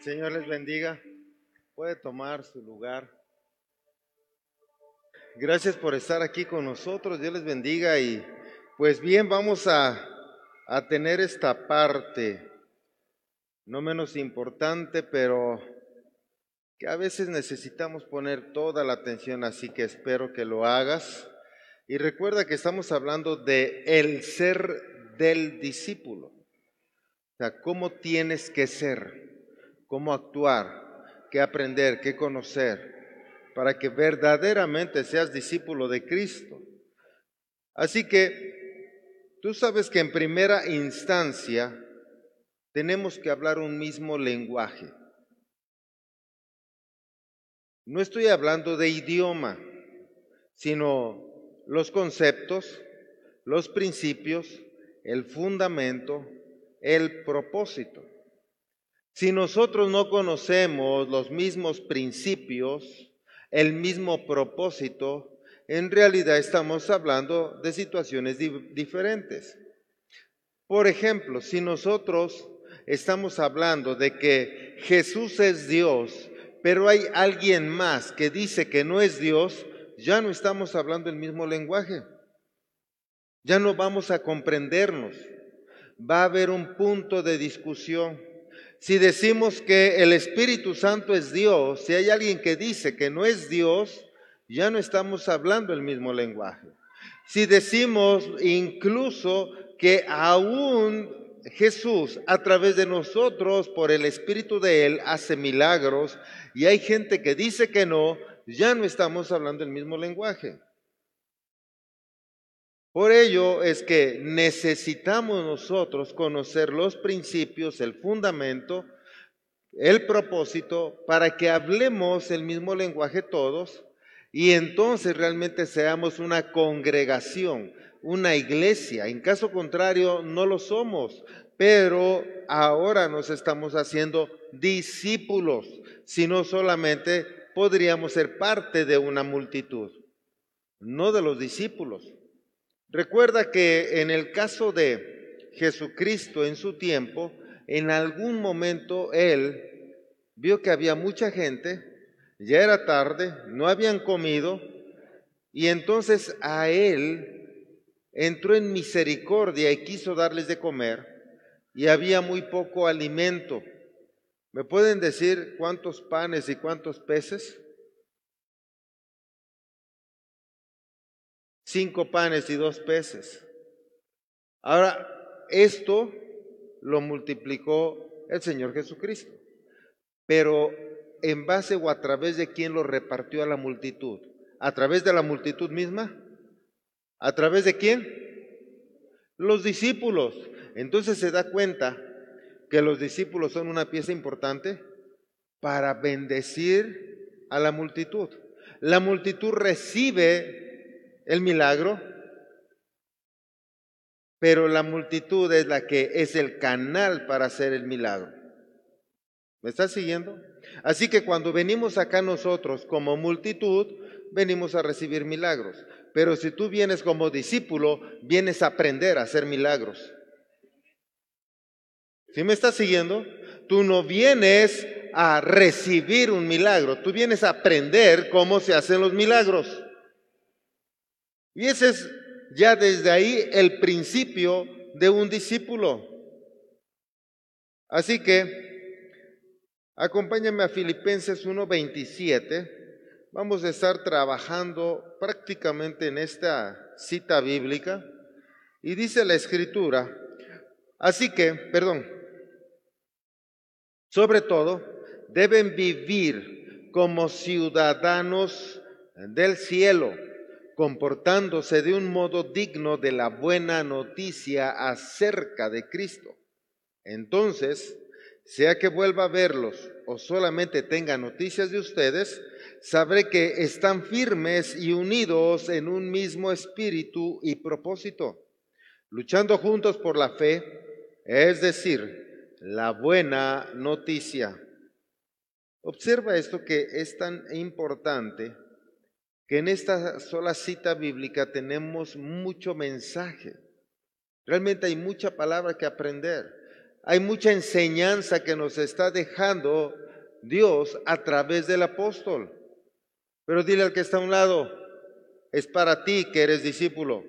Señor les bendiga. Puede tomar su lugar. Gracias por estar aquí con nosotros. Dios les bendiga. Y pues bien, vamos a, a tener esta parte, no menos importante, pero que a veces necesitamos poner toda la atención, así que espero que lo hagas. Y recuerda que estamos hablando de el ser del discípulo. O sea, cómo tienes que ser, cómo actuar, qué aprender, qué conocer, para que verdaderamente seas discípulo de Cristo. Así que tú sabes que en primera instancia tenemos que hablar un mismo lenguaje. No estoy hablando de idioma, sino los conceptos, los principios, el fundamento, el propósito. Si nosotros no conocemos los mismos principios, el mismo propósito, en realidad estamos hablando de situaciones diferentes. Por ejemplo, si nosotros estamos hablando de que Jesús es Dios, pero hay alguien más que dice que no es Dios, ya no estamos hablando el mismo lenguaje. Ya no vamos a comprendernos. Va a haber un punto de discusión. Si decimos que el Espíritu Santo es Dios, si hay alguien que dice que no es Dios, ya no estamos hablando el mismo lenguaje. Si decimos incluso que aún Jesús a través de nosotros, por el Espíritu de Él, hace milagros y hay gente que dice que no, ya no estamos hablando el mismo lenguaje. Por ello es que necesitamos nosotros conocer los principios, el fundamento, el propósito, para que hablemos el mismo lenguaje todos y entonces realmente seamos una congregación, una iglesia. En caso contrario, no lo somos, pero ahora nos estamos haciendo discípulos, sino solamente podríamos ser parte de una multitud, no de los discípulos. Recuerda que en el caso de Jesucristo en su tiempo, en algún momento Él vio que había mucha gente, ya era tarde, no habían comido, y entonces a Él entró en misericordia y quiso darles de comer, y había muy poco alimento. ¿Me pueden decir cuántos panes y cuántos peces? Cinco panes y dos peces. Ahora, esto lo multiplicó el Señor Jesucristo. Pero en base o a través de quién lo repartió a la multitud. ¿A través de la multitud misma? ¿A través de quién? Los discípulos. Entonces se da cuenta que los discípulos son una pieza importante para bendecir a la multitud. La multitud recibe el milagro, pero la multitud es la que es el canal para hacer el milagro. ¿Me estás siguiendo? Así que cuando venimos acá nosotros como multitud, venimos a recibir milagros. Pero si tú vienes como discípulo, vienes a aprender a hacer milagros. ¿Sí me estás siguiendo? Tú no vienes a recibir un milagro, tú vienes a aprender cómo se hacen los milagros. Y ese es ya desde ahí el principio de un discípulo. Así que acompáñame a Filipenses 1:27. Vamos a estar trabajando prácticamente en esta cita bíblica. Y dice la escritura, así que, perdón, sobre todo, deben vivir como ciudadanos del cielo, comportándose de un modo digno de la buena noticia acerca de Cristo. Entonces, sea que vuelva a verlos o solamente tenga noticias de ustedes, sabré que están firmes y unidos en un mismo espíritu y propósito, luchando juntos por la fe, es decir, la buena noticia. Observa esto que es tan importante que en esta sola cita bíblica tenemos mucho mensaje. Realmente hay mucha palabra que aprender. hay mucha enseñanza que nos está dejando Dios a través del apóstol. Pero dile al que está a un lado, es para ti que eres discípulo.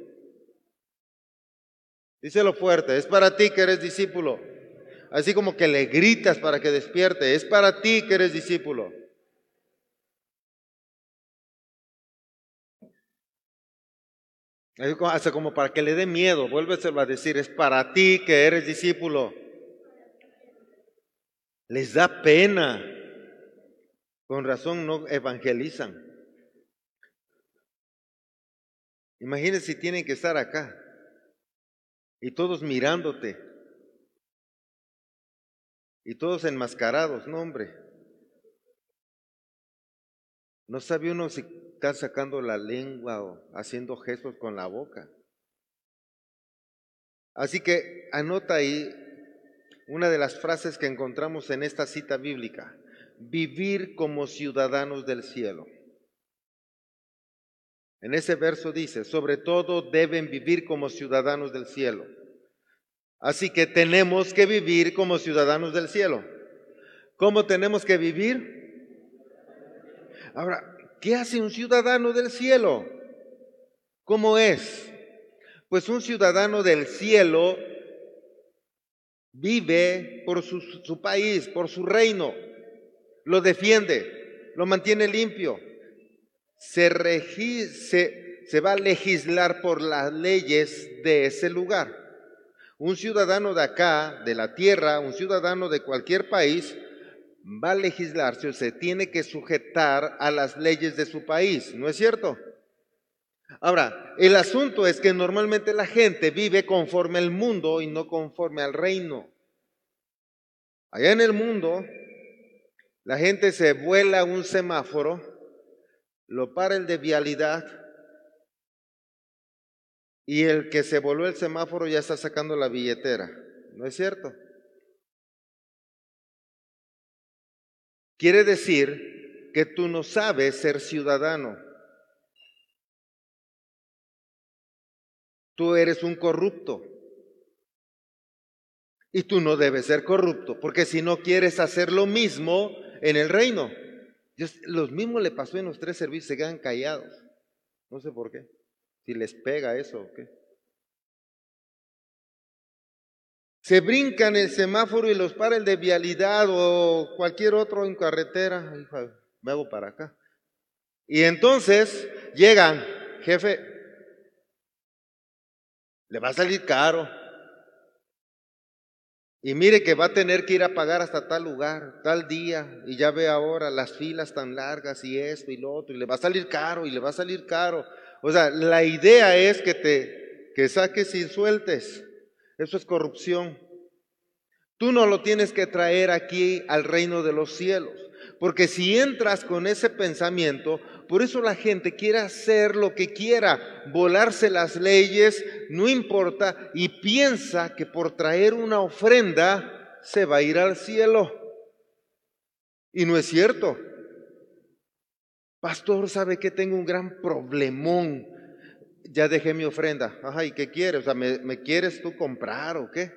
Díselo fuerte, es para ti que eres discípulo. Así como que le gritas para que despierte, es para ti que eres discípulo. Hace como para que le dé miedo, vuélveselo a decir, es para ti que eres discípulo. Les da pena. Con razón no evangelizan. Imagínense si tienen que estar acá y todos mirándote y todos enmascarados, no hombre. No sabe uno si está sacando la lengua o haciendo gestos con la boca. Así que anota ahí una de las frases que encontramos en esta cita bíblica, vivir como ciudadanos del cielo. En ese verso dice, sobre todo deben vivir como ciudadanos del cielo. Así que tenemos que vivir como ciudadanos del cielo. ¿Cómo tenemos que vivir? Ahora, ¿qué hace un ciudadano del cielo? ¿Cómo es? Pues un ciudadano del cielo vive por su, país, por su reino, lo defiende, lo mantiene limpio, se, se va a legislar por las leyes de ese lugar. Un ciudadano de acá, de la tierra, un ciudadano de cualquier país, va a legislarse o se tiene que sujetar a las leyes de su país, ¿no es cierto? Ahora, el asunto es que normalmente la gente vive conforme al mundo y no conforme al reino. Allá en el mundo, la gente se vuela un semáforo lo para el de vialidad y el que se voló el semáforo ya está sacando la billetera. ¿No es cierto? Quiere decir que tú no sabes ser ciudadano. Tú eres un corrupto. Y tú no debes ser corrupto, porque si no quieres hacer lo mismo en el reino, los mismos le pasó en los tres servicios, se quedan callados. No sé por qué. Si les pega eso o qué. Se brincan el semáforo y los para el de vialidad o cualquier otro en carretera. Me hago para acá. Y entonces llegan, jefe, le va a salir caro. Y mire que va a tener que ir a pagar hasta tal lugar, tal día, y ya ve ahora las filas tan largas y esto y lo otro, y le va a salir caro, y le va a salir caro. O sea, la idea es que te que saques y sueltes. Eso es corrupción. Tú no lo tienes que traer aquí al reino de los cielos, porque si entras con ese pensamiento, por eso la gente quiere hacer lo que quiera, volarse las leyes, no importa, y piensa que por traer una ofrenda se va a ir al cielo. Y no es cierto. Pastor, ¿sabe que tengo un gran problemón? Ya dejé mi ofrenda. Ajá, ¿y qué quieres? O sea, ¿me, ¿me quieres tú comprar o qué?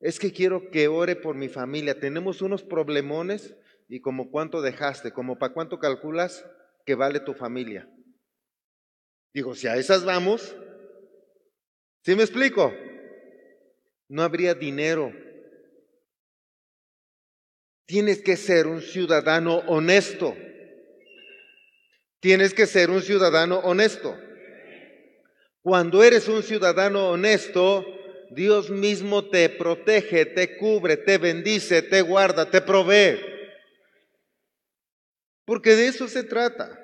Es que quiero que ore por mi familia. Tenemos unos problemones y como cuánto dejaste, como para cuánto calculas que vale tu familia. Digo, si a esas vamos, ¿sí me explico? No habría dinero. Tienes que ser un ciudadano honesto. Tienes que ser un ciudadano honesto. Cuando eres un ciudadano honesto, Dios mismo te protege, te cubre, te bendice, te guarda, te provee. Porque de eso se trata.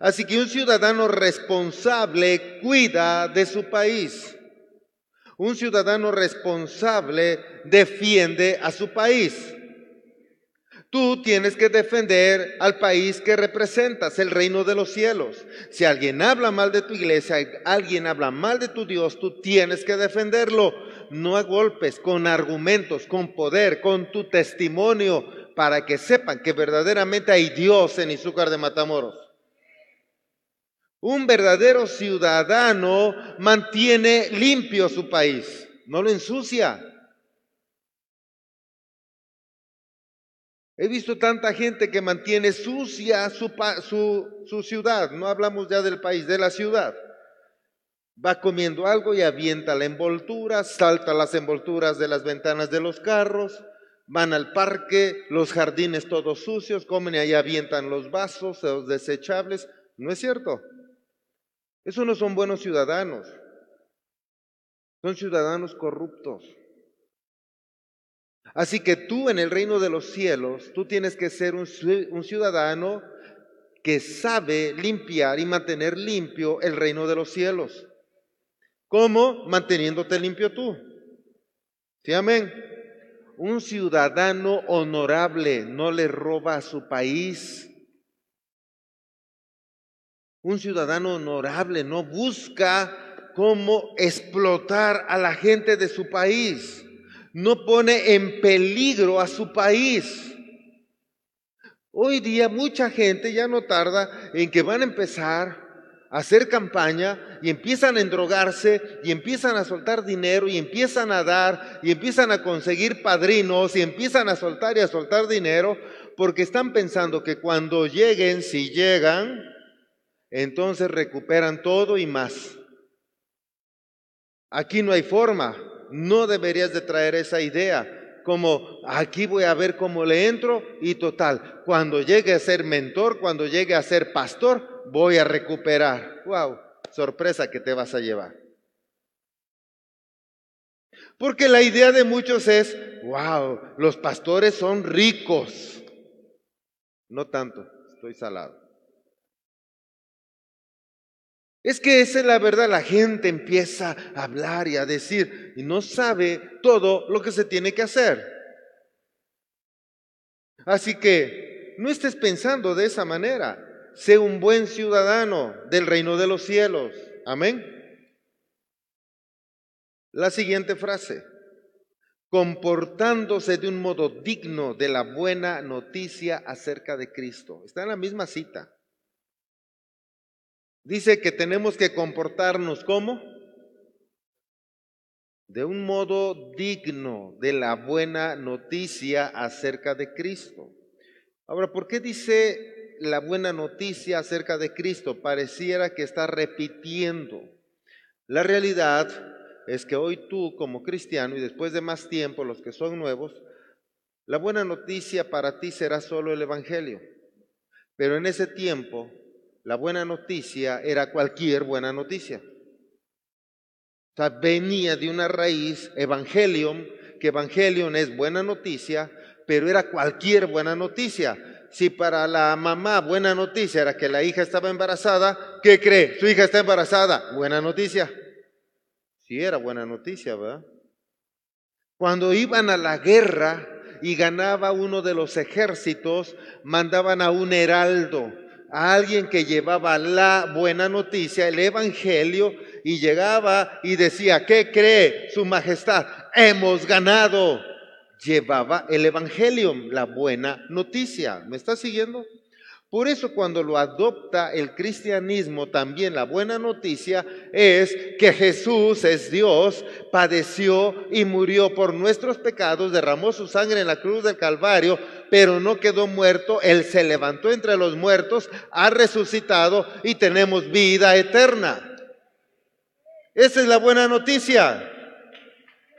Así que un ciudadano responsable cuida de su país. Un ciudadano responsable defiende a su país. Tú tienes que defender al país que representas, el reino de los cielos. Si alguien habla mal de tu iglesia, alguien habla mal de tu Dios, tú tienes que defenderlo. No a golpes, con argumentos, con poder, con tu testimonio, para que sepan que verdaderamente hay Dios en Izúcar de Matamoros. Un verdadero ciudadano mantiene limpio su país. no lo ensucia. He visto tanta gente que mantiene sucia su, su, su, ciudad, no hablamos ya del país, de la ciudad. Va comiendo algo y avienta la envoltura, salta las envolturas de las ventanas de los carros, van al parque, los jardines todos sucios, comen y ahí avientan los vasos, los desechables. ¿No es cierto? Esos no son buenos ciudadanos. Son ciudadanos corruptos. Así que tú en el reino de los cielos, tú tienes que ser un, ciudadano que sabe limpiar y mantener limpio el reino de los cielos. ¿Cómo? Manteniéndote limpio tú. ¿Sí, amén? Un ciudadano honorable no le roba a su país. Un ciudadano honorable no busca cómo explotar a la gente de su país no pone en peligro a su país. Hoy día mucha gente ya no tarda en que van a empezar a hacer campaña y empiezan a endrogarse y empiezan a soltar dinero y empiezan a dar y empiezan a conseguir padrinos y empiezan a soltar y a soltar dinero porque están pensando que cuando lleguen, si llegan, entonces recuperan todo y más. Aquí no hay forma no deberías de traer esa idea como aquí voy a ver cómo le entro y total, cuando llegue a ser mentor, cuando llegue a ser pastor, voy a recuperar. Wow, sorpresa que te vas a llevar. Porque la idea de muchos es, wow, los pastores son ricos. No tanto, estoy salado. Es que esa es la verdad, la gente empieza a hablar y a decir y no sabe todo lo que se tiene que hacer. Así que no estés pensando de esa manera. Sé un buen ciudadano del reino de los cielos. Amén. La siguiente frase. Comportándose de un modo digno de la buena noticia acerca de Cristo. Está en la misma cita. Dice que tenemos que comportarnos como de un modo digno de la buena noticia acerca de Cristo. Ahora, ¿por qué dice la buena noticia acerca de Cristo? Pareciera que está repitiendo. La realidad es que hoy tú como cristiano y después de más tiempo los que son nuevos, la buena noticia para ti será solo el Evangelio. Pero en ese tiempo la buena noticia era cualquier buena noticia. O sea, venía de una raíz, evangelium, que evangelium es buena noticia, pero era cualquier buena noticia. Si para la mamá buena noticia era que la hija estaba embarazada, ¿qué cree? Su hija está embarazada. Buena noticia. Sí, era buena noticia, ¿verdad? Cuando iban a la guerra y ganaba uno de los ejércitos, mandaban a un heraldo a alguien que llevaba la buena noticia, el Evangelio, y llegaba y decía, ¿qué cree su majestad? Hemos ganado. Llevaba el Evangelio, la buena noticia. ¿Me está siguiendo? Por eso cuando lo adopta el cristianismo, también la buena noticia es que Jesús es Dios, padeció y murió por nuestros pecados, derramó su sangre en la cruz del Calvario, pero no quedó muerto, Él se levantó entre los muertos, ha resucitado y tenemos vida eterna. Esa es la buena noticia.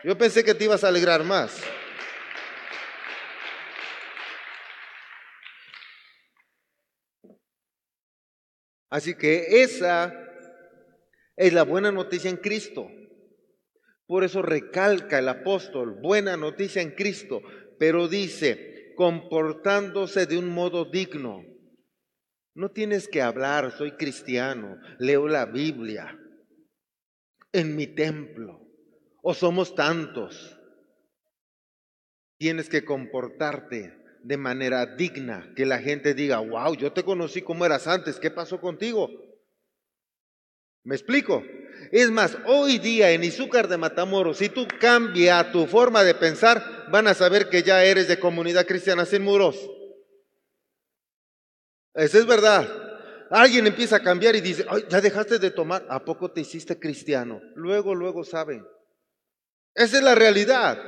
Yo pensé que te ibas a alegrar más. Así que esa es la buena noticia en Cristo. Por eso recalca el apóstol, buena noticia en Cristo, pero dice, comportándose de un modo digno. No tienes que hablar, soy cristiano, leo la Biblia en mi templo, o somos tantos. Tienes que comportarte de manera digna, que la gente diga, wow, yo te conocí como eras antes, ¿qué pasó contigo? ¿Me explico? Es más, hoy día en Izúcar de Matamoros, si tú cambias tu forma de pensar, van a saber que ya eres de comunidad cristiana sin muros. Eso es verdad. Alguien empieza a cambiar y dice, Ay, ya dejaste de tomar, ¿a poco te hiciste cristiano? Luego, luego saben. Esa es la realidad.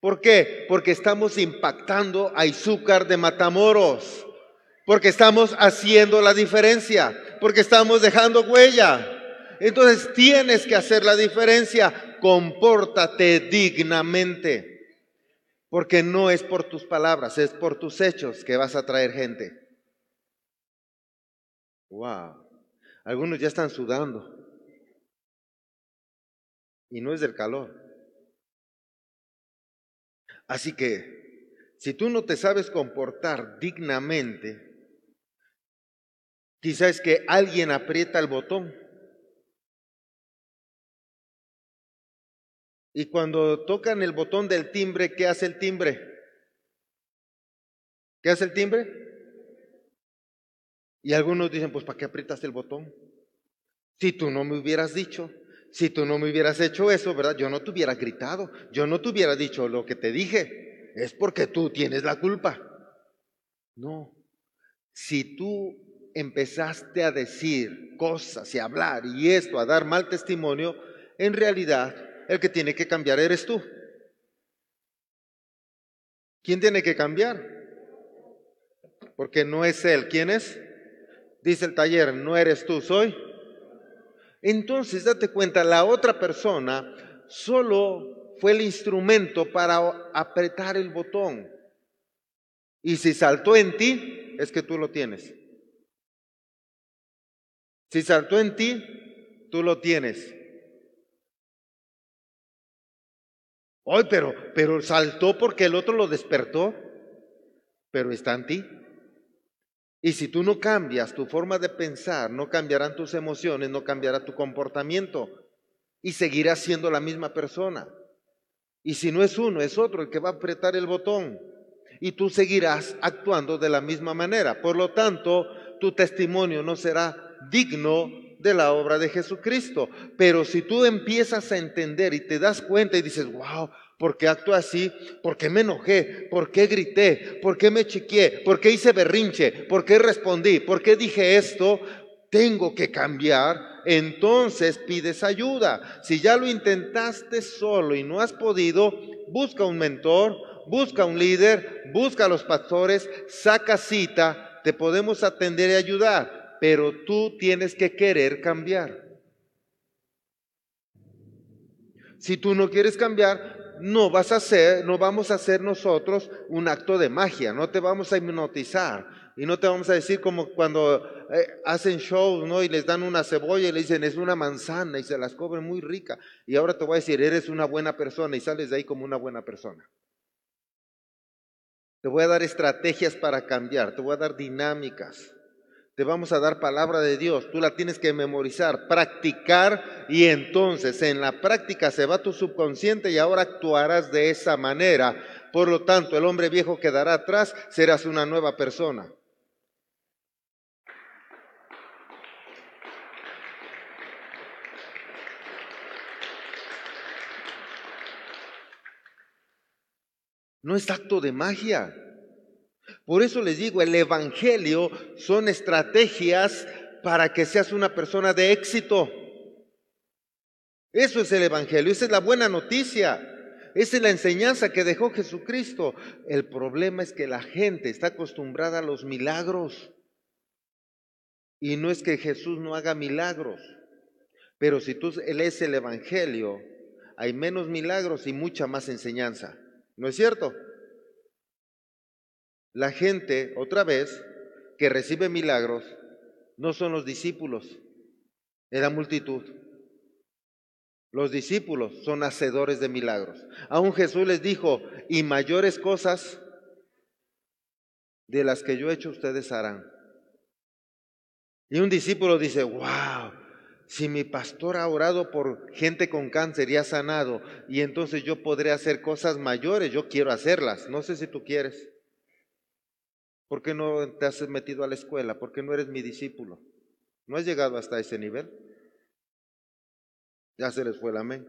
¿Por qué? Porque estamos impactando a Izúcar de Matamoros. Porque estamos haciendo la diferencia. Porque estamos dejando huella. Entonces tienes que hacer la diferencia. Compórtate dignamente. Porque no es por tus palabras, es por tus hechos que vas a traer gente. Wow. Algunos ya están sudando. Y no es del calor. Así que, si tú no te sabes comportar dignamente, quizás que alguien aprieta el botón. Y cuando tocan el botón del timbre, ¿qué hace el timbre? ¿Qué hace el timbre? Y algunos dicen, pues ¿para qué aprietas el botón? Si tú no me hubieras dicho, si tú no me hubieras hecho eso, ¿verdad? Yo no te hubiera gritado, yo no te hubiera dicho lo que te dije. Es porque tú tienes la culpa. No. Si tú empezaste a decir cosas y hablar y esto, a dar mal testimonio, en realidad el que tiene que cambiar eres tú. ¿Quién tiene que cambiar? Porque no es él. ¿Quién es? Dice el taller, no eres tú, soy. Entonces, date cuenta, la otra persona solo fue el instrumento para apretar el botón. Y si saltó en ti, es que tú lo tienes. Si saltó en ti, tú lo tienes. Hoy, pero, pero saltó porque el otro lo despertó, pero está en ti. Y si tú no cambias tu forma de pensar, no cambiarán tus emociones, no cambiará tu comportamiento y seguirás siendo la misma persona. Y si no es uno, es otro el que va a apretar el botón y tú seguirás actuando de la misma manera. Por lo tanto, tu testimonio no será digno de la obra de Jesucristo. Pero si tú empiezas a entender y te das cuenta y dices, wow, ¿Por qué actúo así? ¿Por qué me enojé? ¿Por qué grité? ¿Por qué me chiqué? ¿Por qué hice berrinche? ¿Por qué respondí? ¿Por qué dije esto? Tengo que cambiar. Entonces pides ayuda. Si ya lo intentaste solo y no has podido, busca un mentor, busca un líder, busca a los pastores, saca cita, te podemos atender y ayudar, pero tú tienes que querer cambiar. Si tú no quieres cambiar, no vas a hacer, no vamos a hacer nosotros un acto de magia, no te vamos a hipnotizar y no te vamos a decir como cuando eh, hacen shows, ¿no? Y les dan una cebolla y le dicen es una manzana y se las cobren muy rica y ahora te voy a decir eres una buena persona y sales de ahí como una buena persona. Te voy a dar estrategias para cambiar, te voy a dar dinámicas. Te vamos a dar palabra de Dios, tú la tienes que memorizar, practicar y entonces en la práctica se va tu subconsciente y ahora actuarás de esa manera. Por lo tanto, el hombre viejo quedará atrás, serás una nueva persona. No es acto de magia. Por eso les digo, el Evangelio son estrategias para que seas una persona de éxito. Eso es el Evangelio, esa es la buena noticia, esa es la enseñanza que dejó Jesucristo. El problema es que la gente está acostumbrada a los milagros. Y no es que Jesús no haga milagros, pero si tú lees el Evangelio, hay menos milagros y mucha más enseñanza. ¿No es cierto? La gente, otra vez, que recibe milagros, no son los discípulos, es la multitud. Los discípulos son hacedores de milagros. Aún Jesús les dijo, y mayores cosas de las que yo he hecho ustedes harán. Y un discípulo dice, wow, si mi pastor ha orado por gente con cáncer y ha sanado, y entonces yo podré hacer cosas mayores, yo quiero hacerlas. No sé si tú quieres. ¿Por qué no te has metido a la escuela? ¿Por qué no eres mi discípulo? ¿No has llegado hasta ese nivel? Ya se les fue el amén.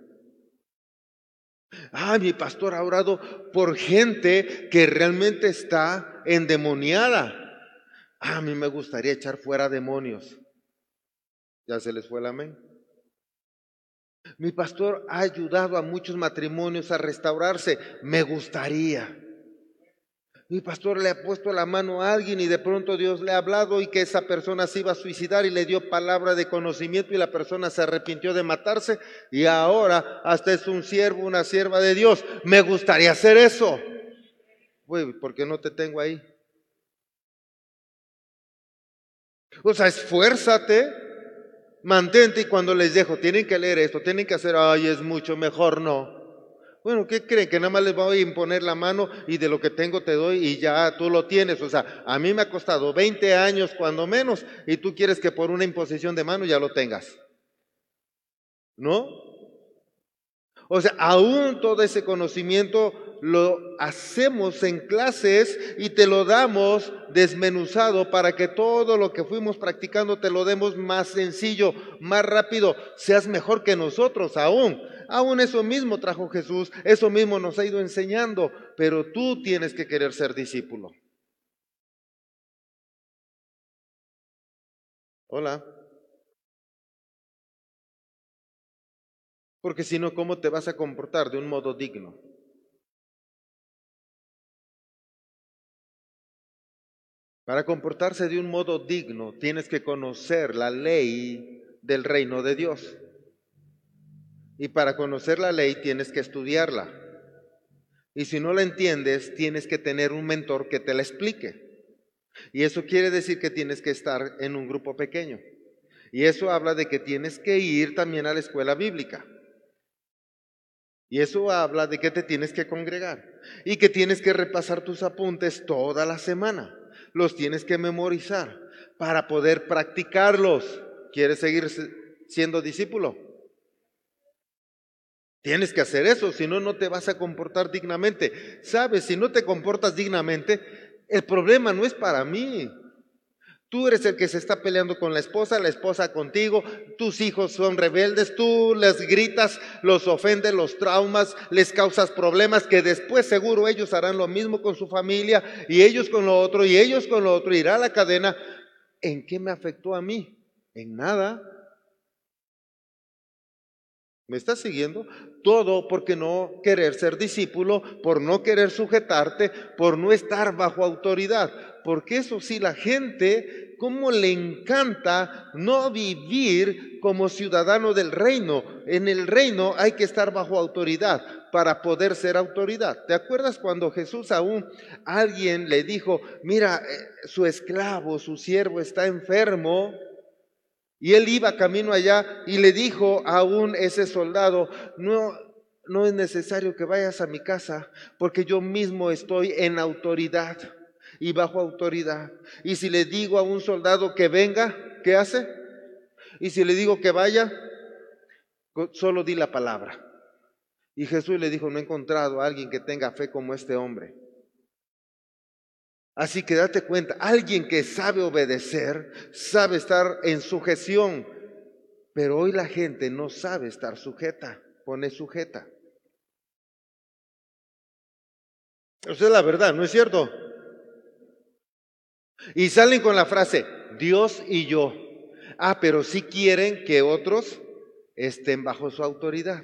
Ah, mi pastor ha orado por gente que realmente está endemoniada. Ah, a mí me gustaría echar fuera demonios. Ya se les fue el amén. Mi pastor ha ayudado a muchos matrimonios a restaurarse. Me gustaría. Mi pastor le ha puesto la mano a alguien y de pronto Dios le ha hablado y que esa persona se iba a suicidar y le dio palabra de conocimiento y la persona se arrepintió de matarse y ahora hasta es un siervo, una sierva de Dios. Me gustaría hacer eso. Güey, ¿por qué no te tengo ahí? O sea, esfuérzate, mantente y cuando les dejo, tienen que leer esto, tienen que hacer, ay, es mucho mejor, no. Bueno, ¿qué creen? Que nada más les voy a imponer la mano y de lo que tengo te doy y ya tú lo tienes. O sea, a mí me ha costado 20 años cuando menos y tú quieres que por una imposición de mano ya lo tengas. ¿No? O sea, aún todo ese conocimiento lo hacemos en clases y te lo damos desmenuzado para que todo lo que fuimos practicando te lo demos más sencillo, más rápido, seas mejor que nosotros aún. Aún eso mismo trajo Jesús, eso mismo nos ha ido enseñando, pero tú tienes que querer ser discípulo. Hola. Porque si no, ¿cómo te vas a comportar de un modo digno? Para comportarse de un modo digno, tienes que conocer la ley del reino de Dios. Y para conocer la ley tienes que estudiarla. Y si no la entiendes, tienes que tener un mentor que te la explique. Y eso quiere decir que tienes que estar en un grupo pequeño. Y eso habla de que tienes que ir también a la escuela bíblica. Y eso habla de que te tienes que congregar y que tienes que repasar tus apuntes toda la semana los tienes que memorizar para poder practicarlos. ¿Quieres seguir siendo discípulo? Tienes que hacer eso, si no, no te vas a comportar dignamente. Sabes, si no te comportas dignamente, el problema no es para mí. Tú eres el que se está peleando con la esposa, la esposa contigo, tus hijos son rebeldes, tú les gritas, los ofendes, los traumas, les causas problemas que después seguro ellos harán lo mismo con su familia y ellos con lo otro y ellos con lo otro, irá la cadena. ¿En qué me afectó a mí? En nada. ¿Me estás siguiendo? Todo porque no querer ser discípulo, por no querer sujetarte, por no estar bajo autoridad. Porque eso sí, la gente, ¿cómo le encanta no vivir como ciudadano del reino? En el reino hay que estar bajo autoridad para poder ser autoridad. ¿Te acuerdas cuando Jesús aún alguien le dijo, mira, eh, su esclavo, su siervo está enfermo? Y él iba camino allá y le dijo aún ese soldado, no, no es necesario que vayas a mi casa porque yo mismo estoy en autoridad y bajo autoridad. Y si le digo a un soldado que venga, ¿qué hace? Y si le digo que vaya, solo di la palabra. Y Jesús le dijo, no he encontrado a alguien que tenga fe como este hombre. Así que date cuenta, alguien que sabe obedecer, sabe estar en sujeción, pero hoy la gente no sabe estar sujeta, pone sujeta. Esa es la verdad, ¿no es cierto? Y salen con la frase, Dios y yo. Ah, pero sí quieren que otros estén bajo su autoridad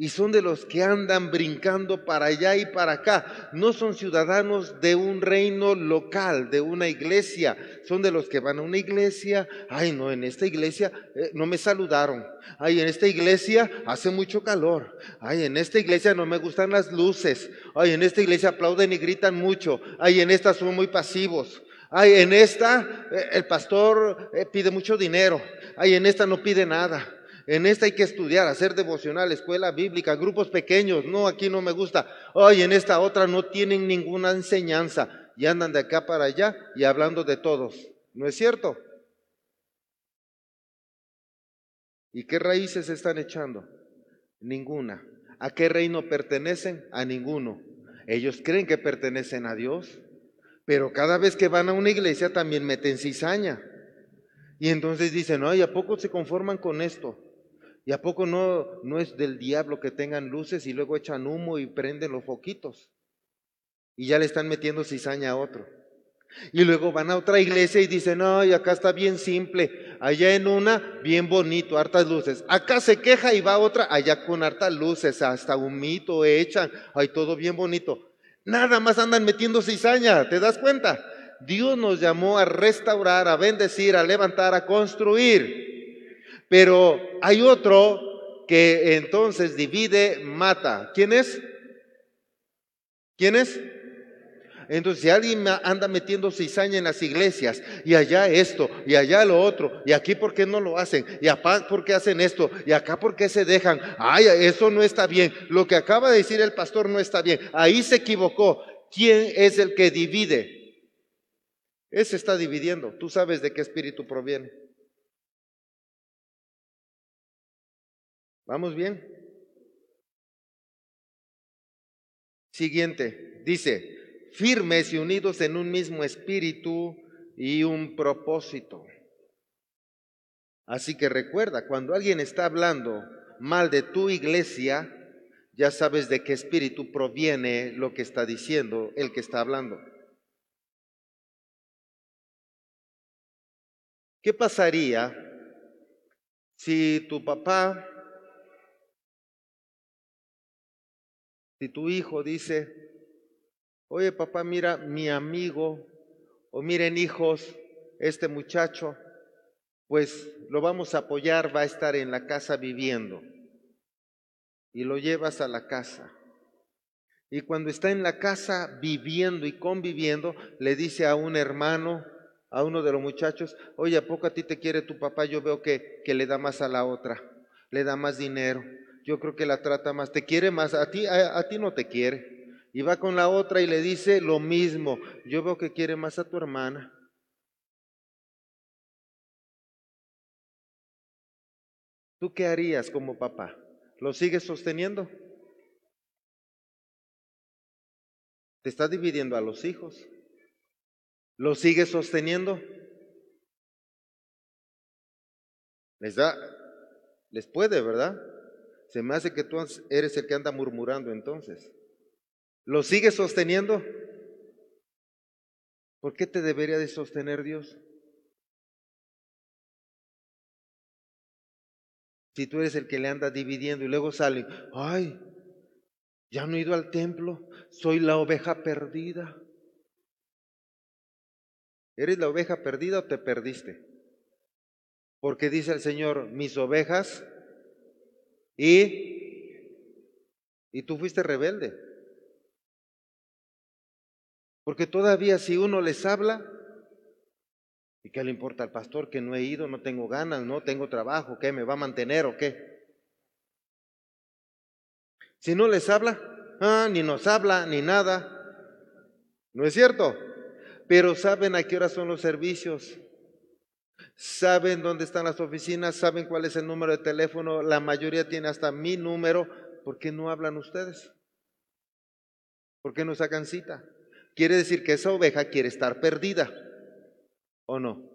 y son de los que andan brincando para allá y para acá. No son ciudadanos de un reino local, de una iglesia. Son de los que van a una iglesia. Ay, no, en esta iglesia eh, no me saludaron. Ay, en esta iglesia hace mucho calor. Ay, en esta iglesia no me gustan las luces. Ay, en esta iglesia aplauden y gritan mucho. Ay, en esta son muy pasivos. Ay, en esta eh, el pastor eh, pide mucho dinero. Ay, en esta no pide nada. En esta hay que estudiar, hacer devocional, escuela bíblica, grupos pequeños. No, aquí no me gusta. Ay, en esta otra no tienen ninguna enseñanza. Y andan de acá para allá y hablando de todos. ¿No es cierto? ¿Y qué raíces están echando? Ninguna. ¿A qué reino pertenecen? A ninguno. Ellos creen que pertenecen a Dios, pero cada vez que van a una iglesia también meten cizaña. Y entonces dicen, ay, ¿a poco se conforman con esto? ¿Y a poco no, no es del diablo que tengan luces y luego echan humo y prenden los foquitos? Y ya le están metiendo cizaña a otro. Y luego van a otra iglesia y dicen, ay, acá está bien simple. Allá en una, bien bonito, hartas luces. Acá se queja y va a otra, allá con hartas luces, hasta un mito echan. Ay, todo bien bonito. Nada más andan metiendo cizaña, ¿te das cuenta? Dios nos llamó a restaurar, a bendecir, a levantar, a construir. Pero hay otro que entonces divide, mata. ¿Quién es? ¿Quién es? Entonces, si alguien anda metiendo cizaña en las iglesias, y allá esto, y allá lo otro, y aquí por qué no lo hacen, y acá por qué hacen esto, y acá por qué se dejan, ay, eso no está bien, lo que acaba de decir el pastor no está bien, ahí se equivocó. ¿Quién es el que divide? Ese está dividiendo. Tú sabes de qué espíritu proviene. ¿Vamos bien? Siguiente, dice, firmes y unidos en un mismo espíritu y un propósito. Así que recuerda, cuando alguien está hablando mal de tu iglesia, ya sabes de qué espíritu proviene lo que está diciendo el que está hablando. ¿Qué pasaría si tu papá, si tu hijo dice, Oye, papá, mira, mi amigo, o miren hijos, este muchacho, pues lo vamos a apoyar, va a estar en la casa viviendo. Y lo llevas a la casa. Y cuando está en la casa viviendo y conviviendo, le dice a un hermano, a uno de los muchachos, oye, ¿a poco a ti te quiere tu papá? Yo veo que, que le da más a la otra, le da más dinero, yo creo que la trata más, te quiere más, a ti, a ti no te quiere y va con la otra y le dice lo mismo. Yo veo que quiere más a tu hermana. ¿Tú qué harías como papá? ¿Lo sigues sosteniendo? Te está dividiendo a los hijos. ¿Lo sigues sosteniendo? Les da, les puede, ¿verdad? Se me hace que tú eres el que anda murmurando entonces. ¿Lo sigues sosteniendo? ¿Por qué te debería de sostener Dios? Si tú eres el que le anda dividiendo y luego sale, ay, ya no he ido al templo, soy la oveja perdida. ¿Eres la oveja perdida o te perdiste? Porque dice el Señor, mis ovejas y, y tú fuiste rebelde. Porque todavía si uno les habla, ¿y qué le importa al pastor que no he ido, no tengo ganas, no tengo trabajo, qué me va a mantener o qué? Si no les habla, ah, ni nos habla, ni nada. ¿No es cierto? Pero saben a qué hora son los servicios. Saben dónde están las oficinas, saben cuál es el número de teléfono, la mayoría tiene hasta mi número. ¿Por qué no hablan ustedes? ¿Por qué no sacan cita? quiere decir que esa oveja quiere estar perdida, ¿o no?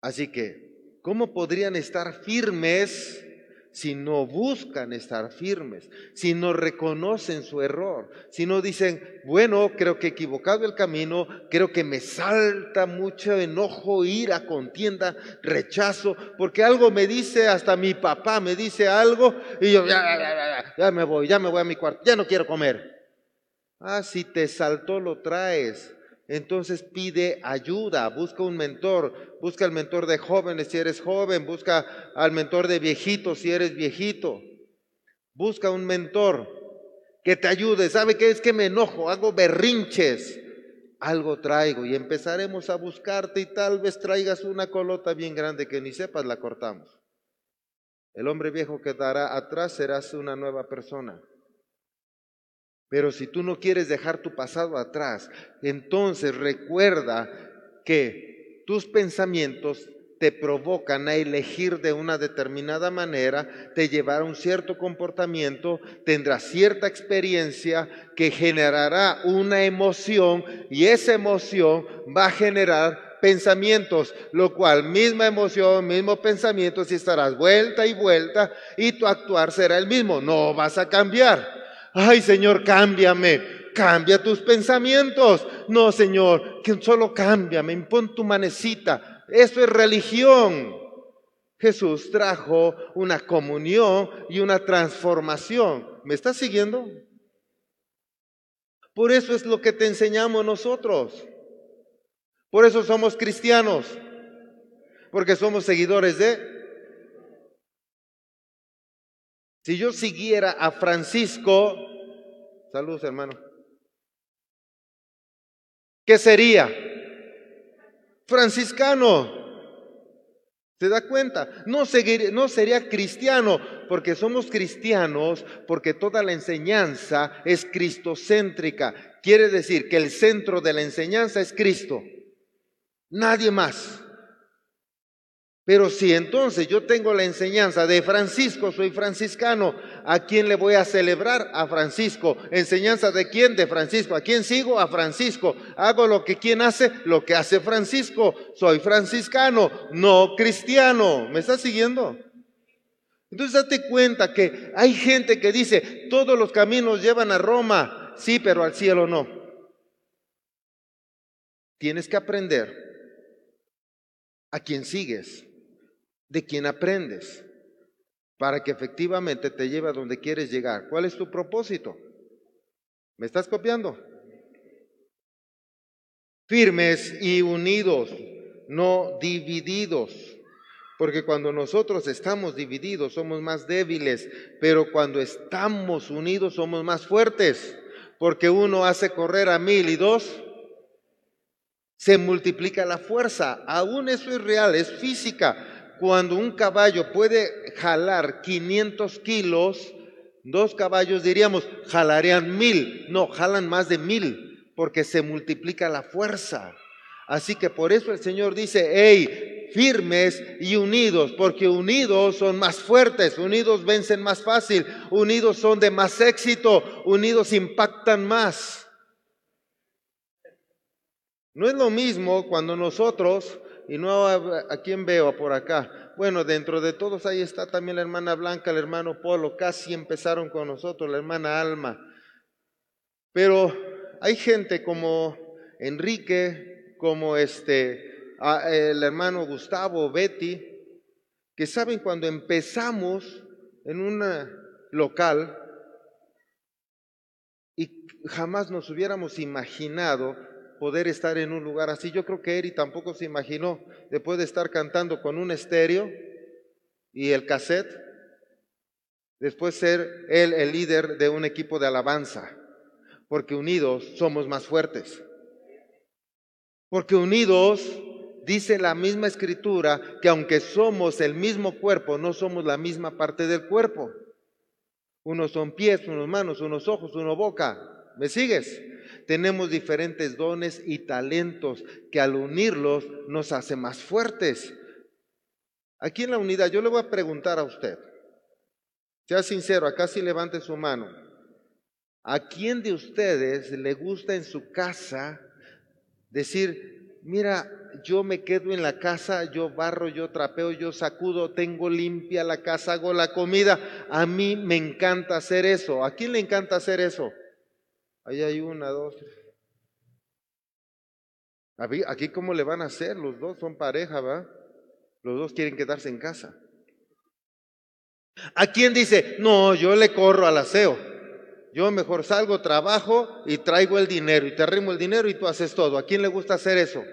Así que, ¿cómo podrían estar firmes si no buscan estar firmes, si no reconocen su error, si no dicen, bueno, creo que he equivocado el camino, creo que me salta mucho enojo, ira, contienda, rechazo, porque algo me dice, hasta mi papá me dice algo, y yo ya, ya me voy, ya me voy a mi cuarto, ya no quiero comer. Ah, si te saltó, lo traes. Entonces pide ayuda, busca un mentor, busca el mentor de jóvenes si eres joven, busca al mentor de viejitos si eres viejito. Busca un mentor que te ayude. ¿Sabe qué es que me enojo? Hago berrinches. Algo traigo y empezaremos a buscarte y tal vez traigas una colota bien grande que ni sepas la cortamos. El hombre viejo quedará atrás, serás una nueva persona. Pero si tú no quieres dejar tu pasado atrás, entonces recuerda que tus pensamientos te provocan a elegir de una determinada manera, te llevará a un cierto comportamiento, tendrás cierta experiencia que generará una emoción y esa emoción va a generar pensamientos, lo cual misma emoción, mismo pensamiento, si estarás vuelta y vuelta y tu actuar será el mismo, no vas a cambiar. Ay, Señor, cámbiame. Cambia tus pensamientos. No, Señor, que solo cámbiame, impon tu manecita. Eso es religión. Jesús trajo una comunión y una transformación. ¿Me estás siguiendo? Por eso es lo que te enseñamos nosotros. Por eso somos cristianos. Porque somos seguidores de... Si yo siguiera a Francisco, saludos hermano, ¿qué sería? Franciscano. ¿Se da cuenta? No, no sería cristiano, porque somos cristianos, porque toda la enseñanza es cristocéntrica. Quiere decir que el centro de la enseñanza es Cristo. Nadie más. Pero si entonces yo tengo la enseñanza de Francisco, soy franciscano, ¿a quién le voy a celebrar? A Francisco. ¿Enseñanza de quién? De Francisco. ¿A quién sigo? A Francisco. Hago lo que quién hace, lo que hace Francisco. Soy franciscano, no cristiano. ¿Me estás siguiendo? Entonces date cuenta que hay gente que dice, todos los caminos llevan a Roma, sí, pero al cielo no. Tienes que aprender a quién sigues de quien aprendes para que efectivamente te lleve a donde quieres llegar. ¿Cuál es tu propósito? ¿Me estás copiando? Firmes y unidos, no divididos. Porque cuando nosotros estamos divididos somos más débiles, pero cuando estamos unidos somos más fuertes. Porque uno hace correr a mil y dos se multiplica la fuerza. Aún eso es real, es física cuando un caballo puede jalar 500 kilos, dos caballos diríamos, jalarían mil. No, jalan más de mil, porque se multiplica la fuerza. Así que por eso el Señor dice, hey, firmes y unidos, porque unidos son más fuertes, unidos vencen más fácil, unidos son de más éxito, unidos impactan más. No es lo mismo cuando nosotros y no a, quién veo por acá. Bueno, dentro de todos ahí está también la hermana Blanca, el hermano Polo, casi empezaron con nosotros, la hermana Alma. Pero hay gente como Enrique, como este, el hermano Gustavo, Betty, que saben cuando empezamos en un local y jamás nos hubiéramos imaginado poder estar en un lugar así. Yo creo que Eri tampoco se imaginó después de estar cantando con un estéreo y el cassette, después ser él el líder de un equipo de alabanza, porque unidos somos más fuertes. Porque unidos, dice la misma escritura, que aunque somos el mismo cuerpo, no somos la misma parte del cuerpo. Unos son pies, unos manos, unos ojos, uno boca. ¿Me sigues? Tenemos diferentes dones y talentos que al unirlos nos hace más fuertes. Aquí en la unidad, yo le voy a preguntar a usted, sea sincero, acá sí levante su mano. ¿A quién de ustedes le gusta en su casa decir, mira, yo me quedo en la casa, yo barro, yo trapeo, yo sacudo, tengo limpia la casa, hago la comida? A mí me encanta hacer eso. ¿A quién le encanta hacer eso? Ahí hay una, dos. Aquí, ¿cómo le van a hacer? Los dos son pareja, ¿va? Los dos quieren quedarse en casa. ¿A quién dice, no, yo le corro al aseo? Yo mejor salgo, trabajo y traigo el dinero y te arrimo el dinero y tú haces todo. ¿A quién le gusta hacer eso?